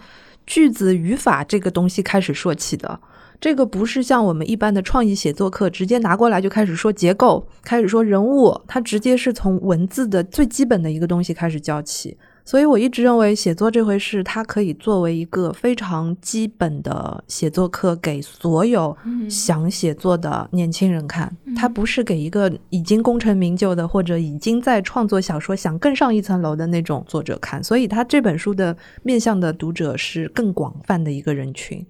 句子语法这个东西开始说起的。这个不是像我们一般的创意写作课，直接拿过来就开始说结构，开始说人物，它直接是从文字的最基本的一个东西开始教起。所以，我一直认为写作这回事，它可以作为一个非常基本的写作课，给所有想写作的年轻人看。它不是给一个已经功成名就的，或者已经在创作小说、想更上一层楼的那种作者看。所以，他这本书的面向的读者是更广泛的一个人群。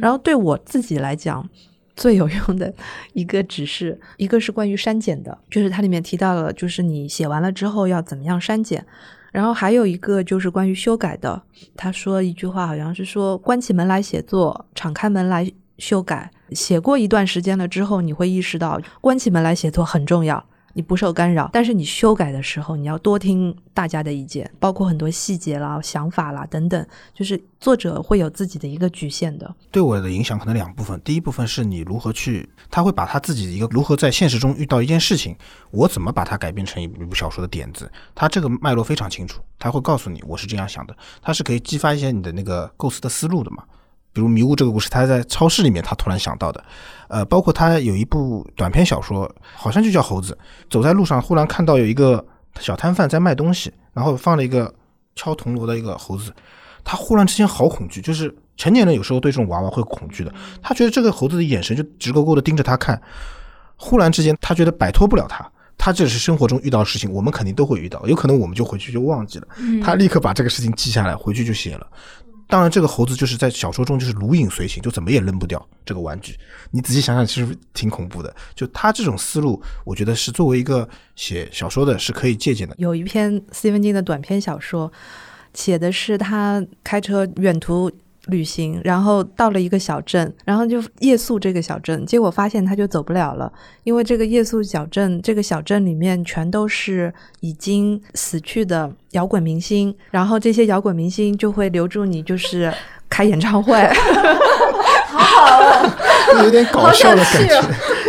然后，对我自己来讲，最有用的一个指示，一个是关于删减的，就是它里面提到了，就是你写完了之后要怎么样删减。然后还有一个就是关于修改的，他说一句话，好像是说关起门来写作，敞开门来修改。写过一段时间了之后，你会意识到关起门来写作很重要。你不受干扰，但是你修改的时候，你要多听大家的意见，包括很多细节啦、想法啦等等，就是作者会有自己的一个局限的。对我的影响可能两部分，第一部分是你如何去，他会把他自己一个如何在现实中遇到一件事情，我怎么把它改变成一部小说的点子，他这个脉络非常清楚，他会告诉你我是这样想的，他是可以激发一些你的那个构思的思路的嘛。比如迷雾这个故事，他在超市里面，他突然想到的，呃，包括他有一部短篇小说，好像就叫猴子。走在路上，忽然看到有一个小摊贩在卖东西，然后放了一个敲铜锣的一个猴子，他忽然之间好恐惧，就是成年人有时候对这种娃娃会恐惧的。他觉得这个猴子的眼神就直勾勾的盯着他看，忽然之间他觉得摆脱不了他，他这是生活中遇到的事情，我们肯定都会遇到，有可能我们就回去就忘记了。他立刻把这个事情记下来，回去就写了。当然，这个猴子就是在小说中就是如影随形，就怎么也扔不掉这个玩具。你仔细想想，其实挺恐怖的。就他这种思路，我觉得是作为一个写小说的，是可以借鉴的。有一篇斯蒂芬金的短篇小说，写的是他开车远途。旅行，然后到了一个小镇，然后就夜宿这个小镇，结果发现他就走不了了，因为这个夜宿小镇，这个小镇里面全都是已经死去的摇滚明星，然后这些摇滚明星就会留住你，就是开演唱会，好好，有点搞笑的感觉。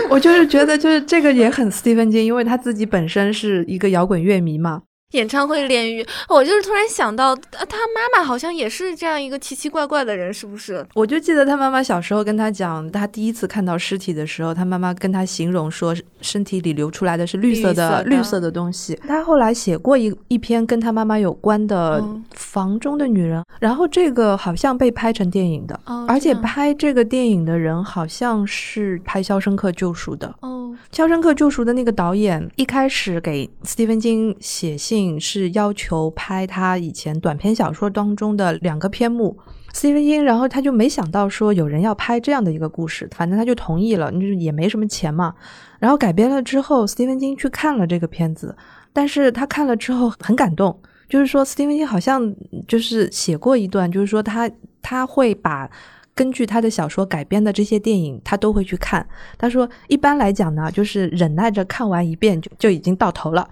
我就是觉得，就是这个也很斯蒂芬金，因为他自己本身是一个摇滚乐迷嘛。演唱会炼狱，我就是突然想到，他妈妈好像也是这样一个奇奇怪怪的人，是不是？我就记得他妈妈小时候跟他讲，他第一次看到尸体的时候，他妈妈跟他形容说，身体里流出来的是绿色的绿色的东西。他后来写过一一篇跟他妈妈有关的《房中的女人》，然后这个好像被拍成电影的，而且拍这个电影的人好像是拍《肖申克救赎》的。哦，《肖申克救赎》的那个导演一开始给斯蒂芬金写信。是要求拍他以前短篇小说当中的两个篇目，斯蒂芬金，然后他就没想到说有人要拍这样的一个故事，反正他就同意了，就也没什么钱嘛。然后改编了之后，斯蒂芬金去看了这个片子，但是他看了之后很感动，就是说斯蒂芬金好像就是写过一段，就是说他他会把根据他的小说改编的这些电影，他都会去看。他说一般来讲呢，就是忍耐着看完一遍就就已经到头了。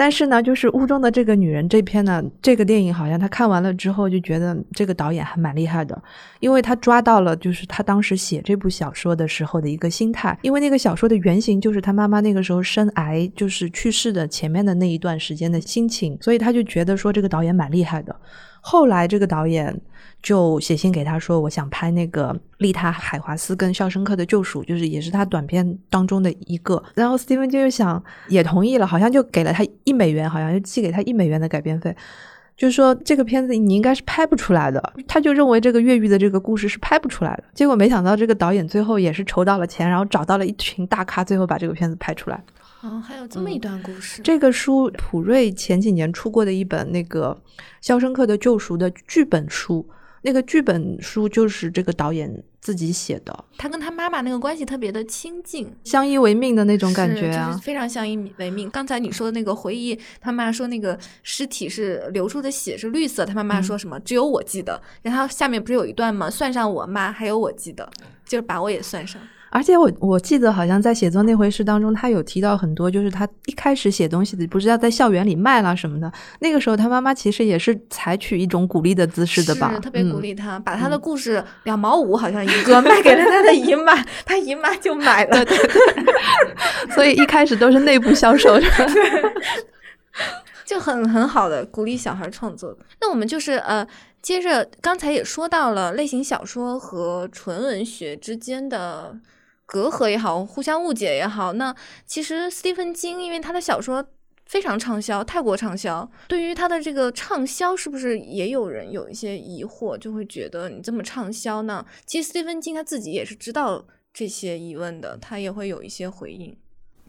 但是呢，就是《雾中的这个女人》这篇呢，这个电影好像他看完了之后就觉得这个导演还蛮厉害的，因为他抓到了就是他当时写这部小说的时候的一个心态，因为那个小说的原型就是他妈妈那个时候生癌就是去世的前面的那一段时间的心情，所以他就觉得说这个导演蛮厉害的。后来这个导演。就写信给他说，我想拍那个利塔海华斯跟肖申克的救赎，就是也是他短片当中的一个。然后斯蒂芬就想也同意了，好像就给了他一美元，好像就寄给他一美元的改编费，就是说这个片子你应该是拍不出来的。他就认为这个越狱的这个故事是拍不出来的。结果没想到这个导演最后也是筹到了钱，然后找到了一群大咖，最后把这个片子拍出来。哦，还有这么一段故事。这个书普瑞前几年出过的一本那个《肖申克的救赎》的剧本书。那个剧本书就是这个导演自己写的，他跟他妈妈那个关系特别的亲近，相依为命的那种感觉啊，是就是非常相依为命。刚才你说的那个回忆，他妈妈说那个尸体是流出的血是绿色，他妈妈说什么？只有我记得。然后下面不是有一段吗？算上我妈，还有我记得，就是把我也算上。而且我我记得好像在写作那回事当中，他有提到很多，就是他一开始写东西的，不知道在校园里卖了什么的。那个时候他妈妈其实也是采取一种鼓励的姿势的吧，是特别鼓励他，把他的故事两毛五好像一个卖给了他的姨妈，他姨妈就买了。对对对，所以一开始都是内部销售的。就很很好的鼓励小孩创作。那我们就是呃，接着刚才也说到了类型小说和纯文学之间的隔阂也好，互相误解也好。那其实斯蒂芬金因为他的小说非常畅销，太过畅销，对于他的这个畅销，是不是也有人有一些疑惑，就会觉得你这么畅销呢？其实斯蒂芬金他自己也是知道这些疑问的，他也会有一些回应。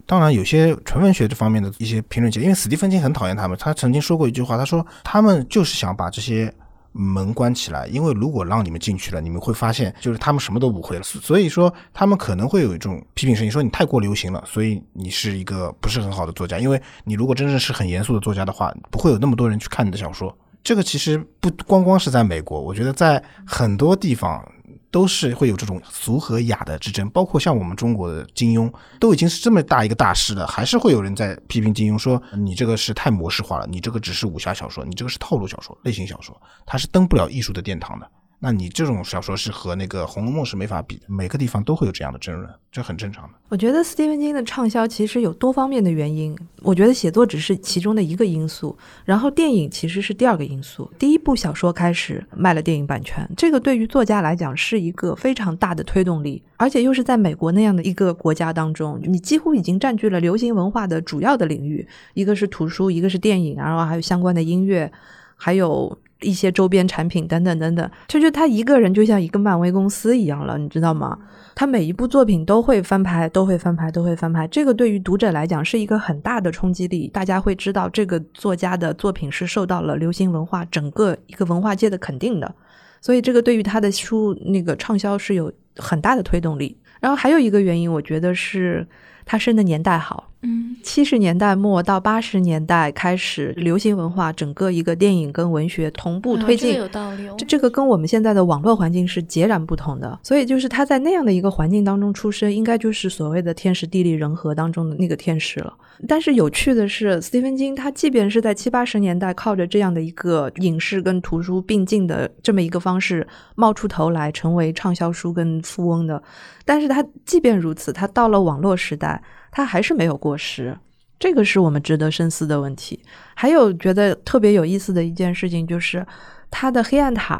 当然，有些纯文学这方面的一些评论家，因为史蒂芬金很讨厌他们，他曾经说过一句话，他说他们就是想把这些门关起来，因为如果让你们进去了，你们会发现就是他们什么都不会了，所以说他们可能会有一种批评声音，说你太过流行了，所以你是一个不是很好的作家，因为你如果真正是很严肃的作家的话，不会有那么多人去看你的小说。这个其实不光光是在美国，我觉得在很多地方。都是会有这种俗和雅的之争，包括像我们中国的金庸，都已经是这么大一个大师了，还是会有人在批评金庸，说你这个是太模式化了，你这个只是武侠小说，你这个是套路小说、类型小说，它是登不了艺术的殿堂的。那你这种小说是和那个《红楼梦》是没法比的，每个地方都会有这样的争论，这很正常的。我觉得斯蒂芬金的畅销其实有多方面的原因，我觉得写作只是其中的一个因素，然后电影其实是第二个因素。第一部小说开始卖了电影版权，这个对于作家来讲是一个非常大的推动力，而且又是在美国那样的一个国家当中，你几乎已经占据了流行文化的主要的领域，一个是图书，一个是电影，然后还有相关的音乐，还有。一些周边产品等等等等，就就他一个人就像一个漫威公司一样了，你知道吗？他每一部作品都会翻拍，都会翻拍，都会翻拍。这个对于读者来讲是一个很大的冲击力，大家会知道这个作家的作品是受到了流行文化整个一个文化界的肯定的，所以这个对于他的书那个畅销是有很大的推动力。然后还有一个原因，我觉得是他生的年代好。嗯，七十年代末到八十年代开始，流行文化整个一个电影跟文学同步推进，有道理。这这个跟我们现在的网络环境是截然不同的。所以就是他在那样的一个环境当中出生，应该就是所谓的天时地利人和当中的那个天时了。但是有趣的是，斯蒂芬金他即便是在七八十年代靠着这样的一个影视跟图书并进的这么一个方式冒出头来，成为畅销书跟富翁的，但是他即便如此，他到了网络时代。他还是没有过时，这个是我们值得深思的问题。还有觉得特别有意思的一件事情，就是他的《黑暗塔》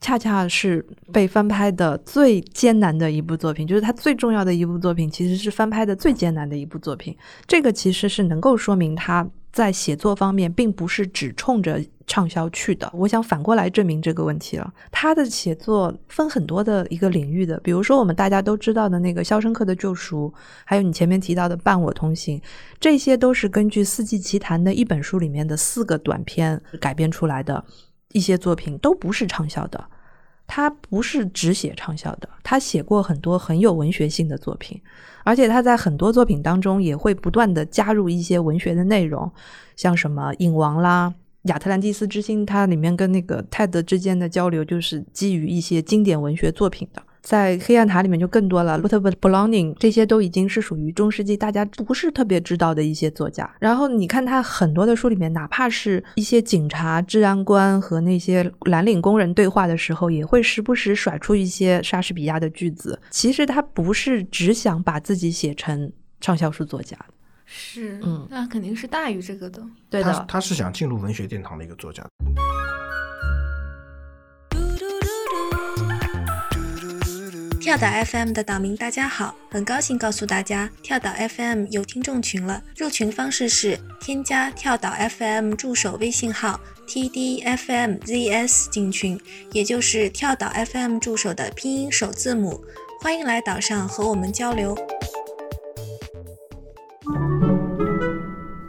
恰恰是被翻拍的最艰难的一部作品，就是他最重要的一部作品，其实是翻拍的最艰难的一部作品。这个其实是能够说明他。在写作方面，并不是只冲着畅销去的。我想反过来证明这个问题了。他的写作分很多的一个领域的，比如说我们大家都知道的那个《肖申克的救赎》，还有你前面提到的《伴我同行》，这些都是根据《四季奇谭》的一本书里面的四个短篇改编出来的一些作品，都不是畅销的。他不是只写畅销的，他写过很多很有文学性的作品，而且他在很多作品当中也会不断的加入一些文学的内容，像什么《影王》啦，《亚特兰蒂斯之心》，它里面跟那个泰德之间的交流就是基于一些经典文学作品的。在黑暗塔里面就更多了 l u t h e r b l o n i n g 这些都已经是属于中世纪大家不是特别知道的一些作家。然后你看他很多的书里面，哪怕是一些警察、治安官和那些蓝领工人对话的时候，也会时不时甩出一些莎士比亚的句子。其实他不是只想把自己写成畅销书作家，是，嗯，那肯定是大于这个的。对的，他是想进入文学殿堂的一个作家。跳岛 FM 的岛民，大家好，很高兴告诉大家，跳岛 FM 有听众群了。入群方式是添加跳岛 FM 助手微信号 tdfmzs 进群，也就是跳岛 FM 助手的拼音首字母。欢迎来岛上和我们交流。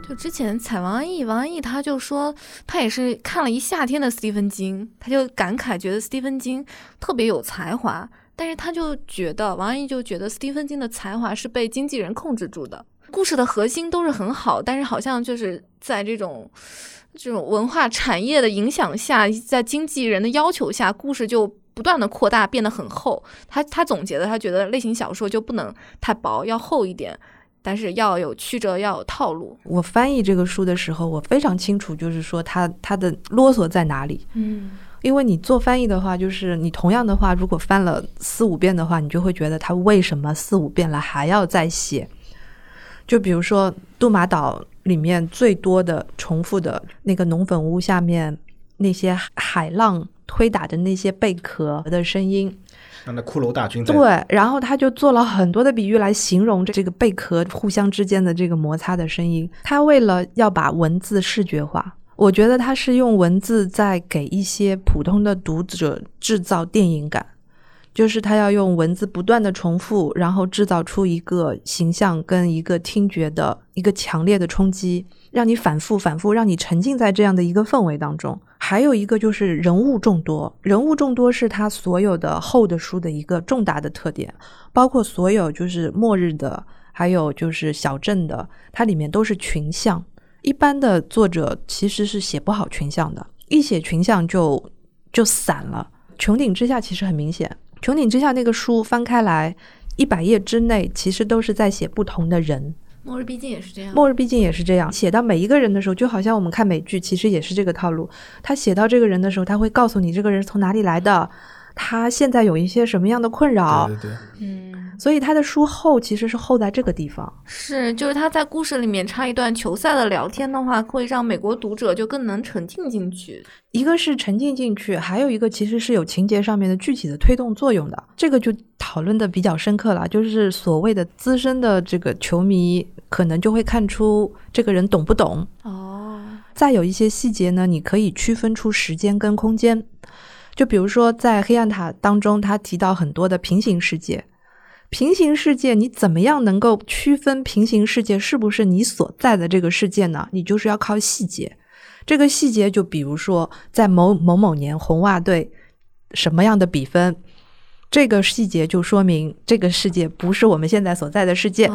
就之前采王安忆，王安忆他就说他也是看了一夏天的斯蒂芬金，他就感慨觉得斯蒂芬金特别有才华，但是他就觉得王安忆就觉得斯蒂芬金的才华是被经纪人控制住的，故事的核心都是很好，但是好像就是在这种这种文化产业的影响下，在经纪人的要求下，故事就不断的扩大，变得很厚。他他总结的，他觉得类型小说就不能太薄，要厚一点。但是要有曲折，要有套路。我翻译这个书的时候，我非常清楚，就是说他他的啰嗦在哪里。嗯，因为你做翻译的话，就是你同样的话，如果翻了四五遍的话，你就会觉得他为什么四五遍了还要再写？就比如说《杜马岛》里面最多的重复的那个农粉屋下面那些海浪推打的那些贝壳的声音。让那骷髅大军对，然后他就做了很多的比喻来形容这个贝壳互相之间的这个摩擦的声音。他为了要把文字视觉化，我觉得他是用文字在给一些普通的读者制造电影感，就是他要用文字不断的重复，然后制造出一个形象跟一个听觉的一个强烈的冲击，让你反复反复，让你沉浸在这样的一个氛围当中。还有一个就是人物众多，人物众多是他所有的后的书的一个重大的特点，包括所有就是末日的，还有就是小镇的，它里面都是群像。一般的作者其实是写不好群像的，一写群像就就散了。穹顶之下其实很明显，穹顶之下那个书翻开来，一百页之内其实都是在写不同的人。末日毕竟也是这样。末日毕竟也是这样，写到每一个人的时候，就好像我们看美剧，其实也是这个套路。他写到这个人的时候，他会告诉你这个人从哪里来的，他现在有一些什么样的困扰。对对对，嗯。所以他的书厚其实是厚在这个地方，是就是他在故事里面插一段球赛的聊天的话，会让美国读者就更能沉浸进去。一个是沉浸进去，还有一个其实是有情节上面的具体的推动作用的。这个就讨论的比较深刻了，就是所谓的资深的这个球迷可能就会看出这个人懂不懂哦。再有一些细节呢，你可以区分出时间跟空间，就比如说在黑暗塔当中，他提到很多的平行世界。平行世界，你怎么样能够区分平行世界是不是你所在的这个世界呢？你就是要靠细节。这个细节就比如说，在某某某年红袜队什么样的比分，这个细节就说明这个世界不是我们现在所在的世界。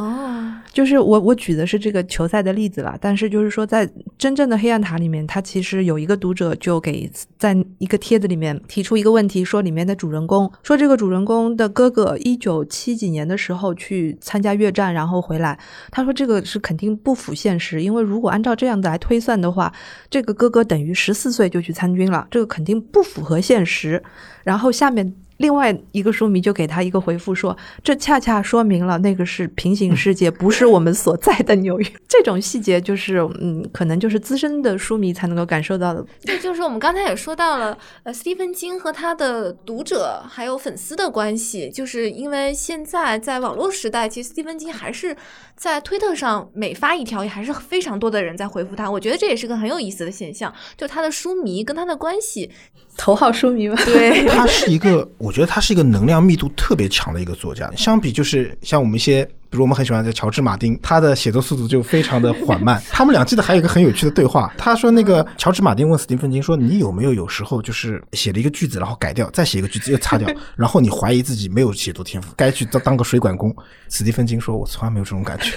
就是我我举的是这个球赛的例子了，但是就是说，在真正的黑暗塔里面，他其实有一个读者就给在一个帖子里面提出一个问题，说里面的主人公说这个主人公的哥哥一九七几年的时候去参加越战，然后回来，他说这个是肯定不符现实，因为如果按照这样子来推算的话，这个哥哥等于十四岁就去参军了，这个肯定不符合现实。然后下面。另外一个书迷就给他一个回复说：“这恰恰说明了那个是平行世界，不是我们所在的纽约。”这种细节就是，嗯，可能就是资深的书迷才能够感受到的。对，就是我们刚才也说到了，呃，斯蒂芬金和他的读者还有粉丝的关系，就是因为现在在网络时代，其实斯蒂芬金还是在推特上每发一条，也还是非常多的人在回复他。我觉得这也是个很有意思的现象，就他的书迷跟他的关系。头号书迷吗？对，他是一个，我觉得他是一个能量密度特别强的一个作家。相比就是像我们一些，比如我们很喜欢的乔治马丁，他的写作速度就非常的缓慢。他们俩记得还有一个很有趣的对话，他说那个乔治马丁问斯蒂芬金说：“你有没有有时候就是写了一个句子，然后改掉，再写一个句子又擦掉，然后你怀疑自己没有写作天赋，该去当当个水管工？”斯蒂芬金说：“我从来没有这种感觉。”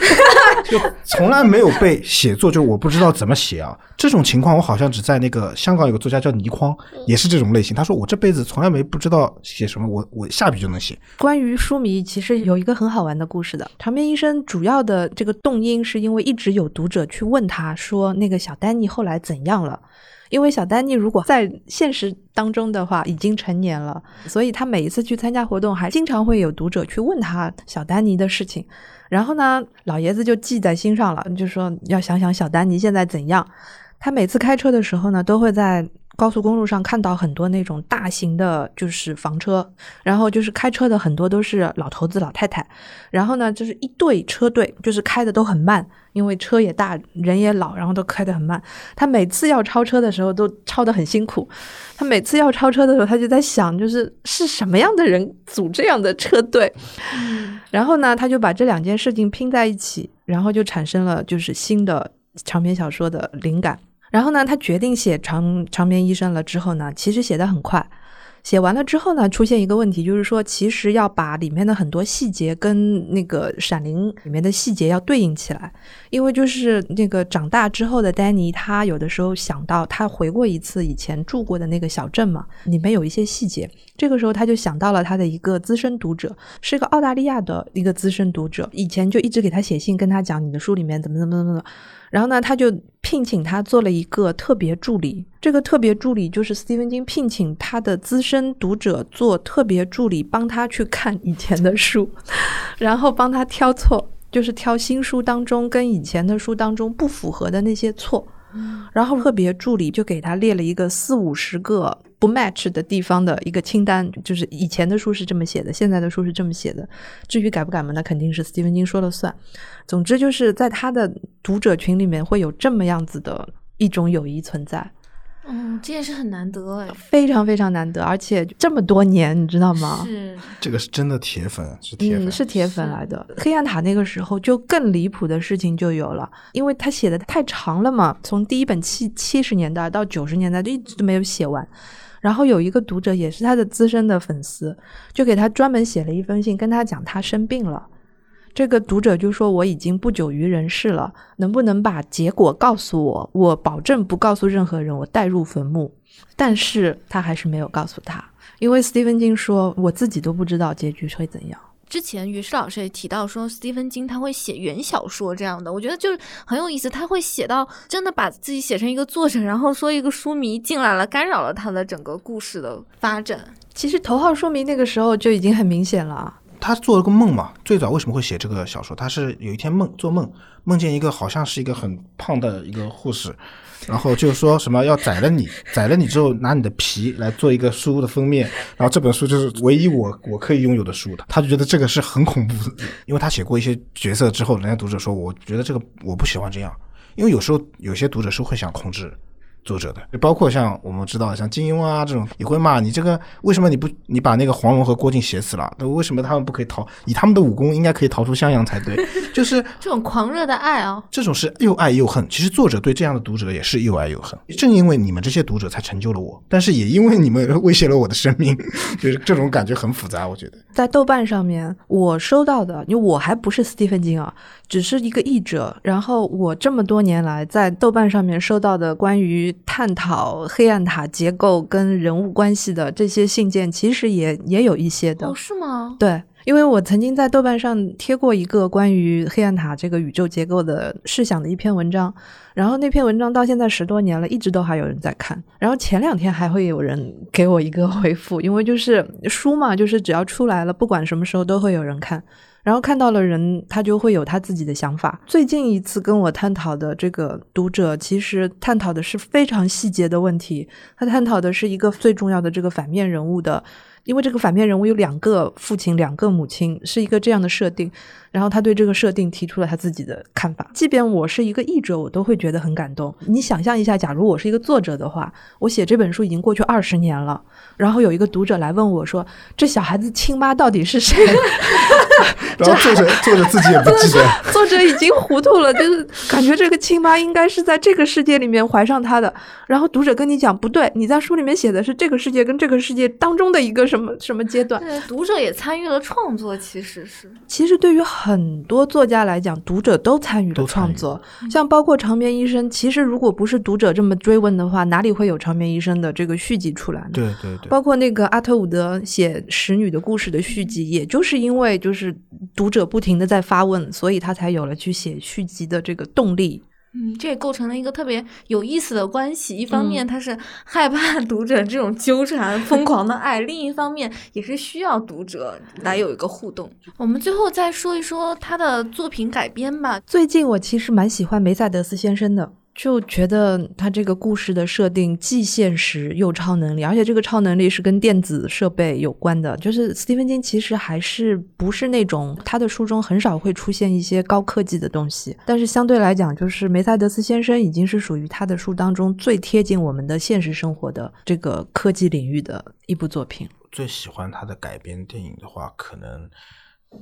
就从来没有被写作，就是我不知道怎么写啊。这种情况我好像只在那个香港有个作家叫倪匡，也是这种类型。他说我这辈子从来没不知道写什么，我我下笔就能写。关于书迷，其实有一个很好玩的故事的。长篇医生主要的这个动因是因为一直有读者去问他说，那个小丹尼后来怎样了？因为小丹尼如果在现实当中的话已经成年了，所以他每一次去参加活动，还经常会有读者去问他小丹尼的事情。然后呢，老爷子就记在心上了，就说要想想小丹尼现在怎样。他每次开车的时候呢，都会在。高速公路上看到很多那种大型的，就是房车，然后就是开车的很多都是老头子老太太，然后呢就是一队车队，就是开的都很慢，因为车也大人也老，然后都开得很慢。他每次要超车的时候都超得很辛苦，他每次要超车的时候他就在想，就是是什么样的人组这样的车队，然后呢他就把这两件事情拼在一起，然后就产生了就是新的。长篇小说的灵感。然后呢，他决定写长长篇医生了之后呢，其实写的很快。写完了之后呢，出现一个问题，就是说，其实要把里面的很多细节跟那个《闪灵》里面的细节要对应起来，因为就是那个长大之后的丹尼，他有的时候想到他回过一次以前住过的那个小镇嘛，里面有一些细节，这个时候他就想到了他的一个资深读者，是一个澳大利亚的一个资深读者，以前就一直给他写信，跟他讲你的书里面怎么怎么怎么怎么。然后呢，他就聘请他做了一个特别助理。这个特别助理就是斯蒂芬金聘请他的资深读者做特别助理，帮他去看以前的书，然后帮他挑错，就是挑新书当中跟以前的书当中不符合的那些错。然后特别助理就给他列了一个四五十个不 match 的地方的一个清单，就是以前的书是这么写的，现在的书是这么写的。至于改不改嘛，那肯定是斯蒂芬金说了算。总之就是在他的读者群里面会有这么样子的一种友谊存在。嗯，这也是很难得哎，非常非常难得，而且这么多年，你知道吗？是这个是真的铁粉，是铁粉，是铁粉来的。黑暗塔那个时候就更离谱的事情就有了，因为他写的太长了嘛，从第一本七七十年代到九十年代就一直都没有写完。然后有一个读者也是他的资深的粉丝，就给他专门写了一封信，跟他讲他生病了。这个读者就说：“我已经不久于人世了，能不能把结果告诉我？我保证不告诉任何人，我带入坟墓。”但是他还是没有告诉他，因为斯蒂芬金说：“我自己都不知道结局会怎样。”之前于适老师也提到说，斯蒂芬金他会写原小说这样的，我觉得就是很有意思。他会写到真的把自己写成一个作者，然后说一个书迷进来了，干扰了他的整个故事的发展。其实头号书迷那个时候就已经很明显了。他做了个梦嘛，最早为什么会写这个小说？他是有一天梦做梦，梦见一个好像是一个很胖的一个护士，然后就说什么要宰了你，宰了你之后拿你的皮来做一个书的封面，然后这本书就是唯一我我可以拥有的书的。他就觉得这个是很恐怖的，因为他写过一些角色之后，人家读者说，我觉得这个我不喜欢这样，因为有时候有些读者是会想控制。作者的，就包括像我们知道像金庸啊这种，也会骂你这个为什么你不你把那个黄蓉和郭靖写死了？那为什么他们不可以逃？以他们的武功应该可以逃出襄阳才对。就是这种狂热的爱啊，这种是又爱又恨。其实作者对这样的读者也是又爱又恨。正因为你们这些读者才成就了我，但是也因为你们威胁了我的生命，就是这种感觉很复杂。我觉得在豆瓣上面，我收到的，因为我还不是斯蒂芬金啊，只是一个译者。然后我这么多年来在豆瓣上面收到的关于。探讨黑暗塔结构跟人物关系的这些信件，其实也也有一些的。哦，是吗？对，因为我曾经在豆瓣上贴过一个关于黑暗塔这个宇宙结构的试想的一篇文章，然后那篇文章到现在十多年了，一直都还有人在看。然后前两天还会有人给我一个回复，因为就是书嘛，就是只要出来了，不管什么时候都会有人看。然后看到了人，他就会有他自己的想法。最近一次跟我探讨的这个读者，其实探讨的是非常细节的问题。他探讨的是一个最重要的这个反面人物的，因为这个反面人物有两个父亲，两个母亲，是一个这样的设定。然后他对这个设定提出了他自己的看法。即便我是一个译者，我都会觉得很感动。你想象一下，假如我是一个作者的话，我写这本书已经过去二十年了，然后有一个读者来问我说：“这小孩子亲妈到底是谁？” 然后作者作者自己也不记得，作者已经糊涂了，就是感觉这个亲妈应该是在这个世界里面怀上他的。然后读者跟你讲不对，你在书里面写的是这个世界跟这个世界当中的一个什么什么阶段。对，读者也参与了创作，其实是。其实对于很多作家来讲，读者都参与了创作，像包括长眠医生。其实如果不是读者这么追问的话，哪里会有长眠医生的这个续集出来呢？对对对。包括那个阿特伍德写使女的故事的续集，也就是因为就是读者不停的在发问，所以他才有了去写续集的这个动力。嗯，这也构成了一个特别有意思的关系。一方面，他是害怕 读者这种纠缠、疯狂的爱；另一方面，也是需要读者来有一个互动。我们最后再说一说他的作品改编吧。最近我其实蛮喜欢梅赛德斯先生的。就觉得他这个故事的设定既现实又超能力，而且这个超能力是跟电子设备有关的。就是斯蒂芬金其实还是不是那种他的书中很少会出现一些高科技的东西，但是相对来讲，就是梅赛德斯先生已经是属于他的书当中最贴近我们的现实生活的这个科技领域的一部作品。最喜欢他的改编电影的话，可能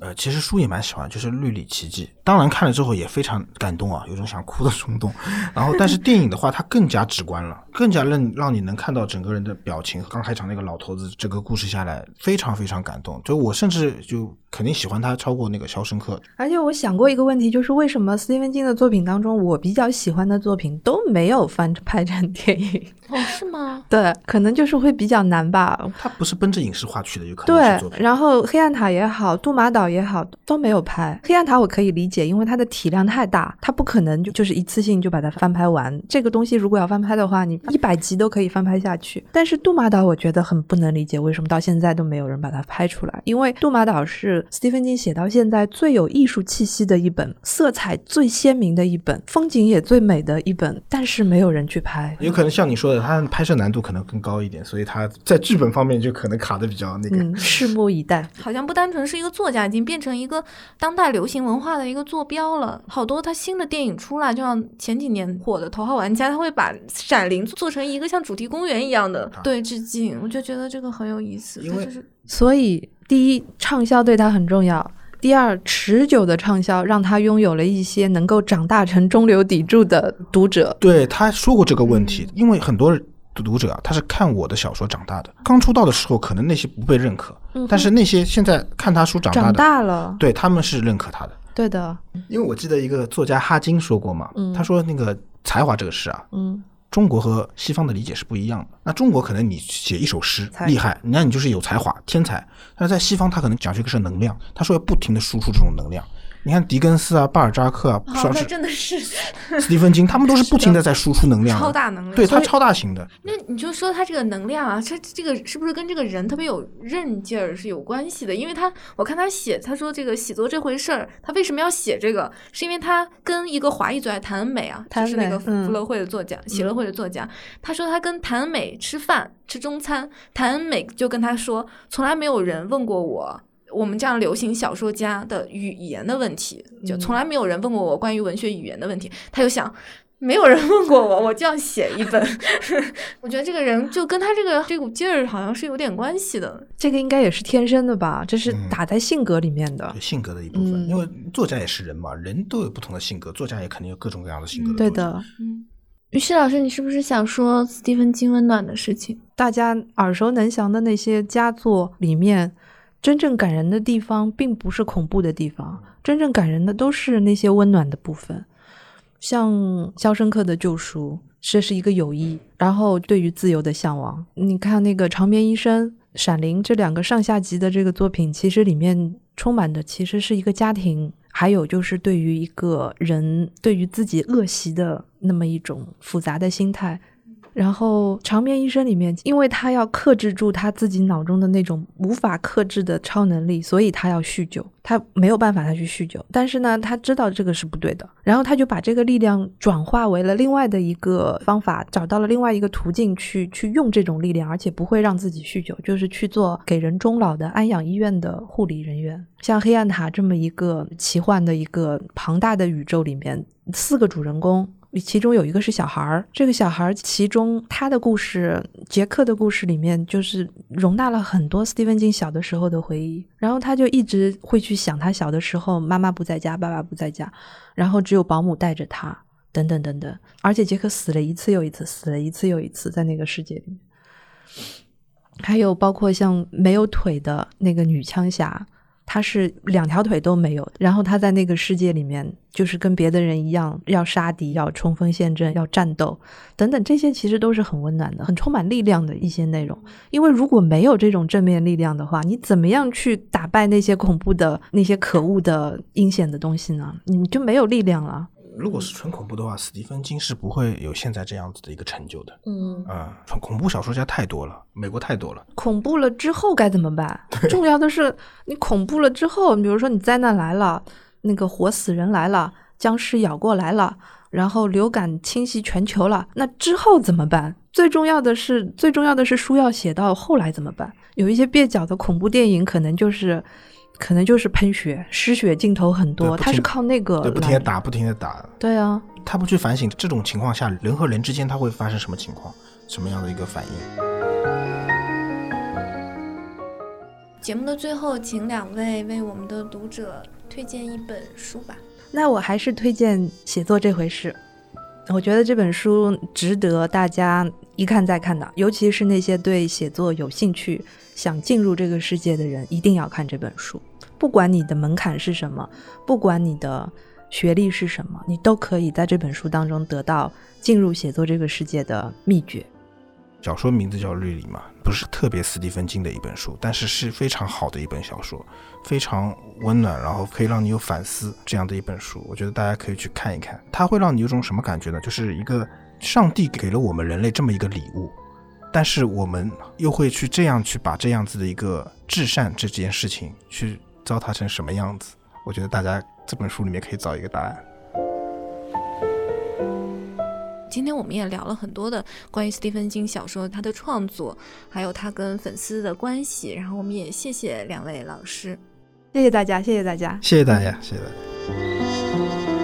呃，其实书也蛮喜欢，就是《绿里奇迹》。当然看了之后也非常感动啊，有种想哭的冲动。然后，但是电影的话，它更加直观了，更加让让你能看到整个人的表情。刚开场那个老头子，这个故事下来非常非常感动。就我甚至就肯定喜欢他超过那个《肖申克》。而且我想过一个问题，就是为什么斯蒂芬金的作品当中，我比较喜欢的作品都没有翻拍成电影？哦，是吗？对，可能就是会比较难吧。他不是奔着影视化去的，有可能对，然后黑暗塔也好，杜马岛也好，都没有拍。黑暗塔我可以理解，因为它的体量太大，它不可能就就是一次性就把它翻拍完。这个东西如果要翻拍的话，你一百集都可以翻拍下去。但是杜马岛我觉得很不能理解，为什么到现在都没有人把它拍出来？因为杜马岛是斯蒂芬金写到现在最有艺术气息的一本，色彩最鲜明的一本，风景也最美的一本，但是没有人去拍。有可能像你说的，它拍摄难度可能更高一点，所以它在剧本方面就可能卡的比较那个。嗯，拭目以待。好像不单纯是一个作家，已经变成一个当代流行文化的一个坐标了。好多他新的电影出来，就像前几年火的《头号玩家》，他会把《闪灵》做成一个像主题公园一样的对致敬，我就觉得这个很有意思。因为就是所以，第一，畅销对他很重要；第二，持久的畅销让他拥有了一些能够长大成中流砥柱的读者。对，他说过这个问题，因为很多读者啊，他是看我的小说长大的。刚出道的时候，可能那些不被认可，但是那些现在看他书长大长，大了，对他们是认可他的。对的，因为我记得一个作家哈金说过嘛，嗯他说那个才华这个事啊，嗯，中国和西方的理解是不一样的。那中国可能你写一首诗厉害，那你就是有才华、天才。但是在西方，他可能讲究一个是能量，他说要不停的输出这种能量。你看狄更斯啊、巴尔扎克啊，哦，那说是真的是斯蒂芬金，他们都是不停的在输出能量，超大能量。对他超大型的。那你就说他这个能量啊，这这个是不是跟这个人特别有韧劲儿是有关系的？因为他我看他写，他说这个写作这回事儿，他为什么要写这个？是因为他跟一个华裔作家谭恩美啊，他就是那个恩美嗯福乐会的作家，喜乐会的作家，他说他跟谭恩美吃饭吃中餐，谭恩美就跟他说，从来没有人问过我。我们这样流行小说家的语言的问题，就嗯从来没有人问过我关于文学语言的问题。他就想，没有人问过我，我就要写一本。我觉得这个人就跟他这个这股劲儿好像是有点关系的。这个应该也是天生的吧？这是嗯打在性格里面的对。性格的一部分，嗯因为作家也是人嘛，人都有不同的性格，作家也肯定有各种各样的性格的。对，的，嗯，于适老师，你是不是想说斯蒂芬金温暖的事情？大家耳熟能详的那些佳作里面，真正感人的地方并不是恐怖的地方，真正感人的都是那些温暖的部分。像《肖申克的救赎》，这是一个友谊，然后对于自由的向往。你看那个《长眠医生》《闪灵》这两个上下集的这个作品，其实里面充满的其实是一个家庭，还有就是对于一个人对于自己恶习的那么一种复杂的心态。然后《长眠医生》里面，因为他要克制住他自己脑中的那种无法克制的超能力，所以他要酗酒。他没有办法，他去酗酒，但是呢，他知道这个是不对的，然后他就把这个力量转化为了另外的一个方法，找到了另外一个途径去去用这种力量，而且不会让自己酗酒，就是去做给人终老的安养医院的护理人员。像黑暗塔这么一个奇幻的一个庞大的宇宙里面，四个主人公。其中有一个是小孩儿，这个小孩儿其中他的故事，杰克的故事里面就是容纳了很多斯蒂芬金小的时候的回忆，然后他就一直会去想他小的时候妈妈不在家，爸爸不在家，然后只有保姆带着他，等等等等，而且杰克死了一次又一次，死了一次又一次，在那个世界里面，还有包括像没有腿的那个女枪侠。他是两条腿都没有，然后他在那个世界里面，就是跟别的人一样，要杀敌，要冲锋陷阵，要战斗，等等，这些其实都是很温暖的、很充满力量的一些内容。因为如果没有这种正面力量的话，你怎么样去打败那些恐怖的、那些可恶的、阴险的东西呢？你就没有力量了。如果是纯恐怖的话，史蒂芬金是不会有现在这样子的一个成就的。嗯，啊、恐恐怖小说家太多了，美国太多了。恐怖了之后该怎么办？重要的是，你恐怖了之后，比如说你灾难来了，那个活死人来了，僵尸咬过来了，然后流感侵袭全球了，那之后怎么办？最重要的是，最重要的是书要写到后来怎么办？有一些蹩脚的恐怖电影，可能就是。可能就是喷血，失血镜头很多，对不停它是靠那个对，不停来的打，不停的打。对啊，他不去反省这种情况下，人和人之间他会发生什么情况，什么样的一个反应？节目的最后，请两位为我们的读者推荐一本书吧。那我还是推荐《写作这回事》，我觉得这本书值得大家一看再看的，尤其是那些对写作有兴趣、想进入这个世界的人，一定要看这本书。不管你的门槛是什么，不管你的学历是什么，你都可以在这本书当中得到进入写作这个世界的秘诀。小说名字叫《绿里》嘛，不是特别斯蒂芬金的一本书，但是是非常好的一本小说，非常温暖，然后可以让你有反思这样的一本书。我觉得大家可以去看一看，它会让你有种什么感觉呢？就是一个上帝给了我们人类这么一个礼物，但是我们又会去这样去把这样子的一个至善这件事情去糟蹋成什么样子？我觉得大家这本书里面可以找一个答案。今天我们也聊了很多的关于斯蒂芬金小说他的创作，还有他跟粉丝的关系。然后我们也谢谢两位老师，谢谢大家，谢谢大家，谢谢大家，谢谢大家。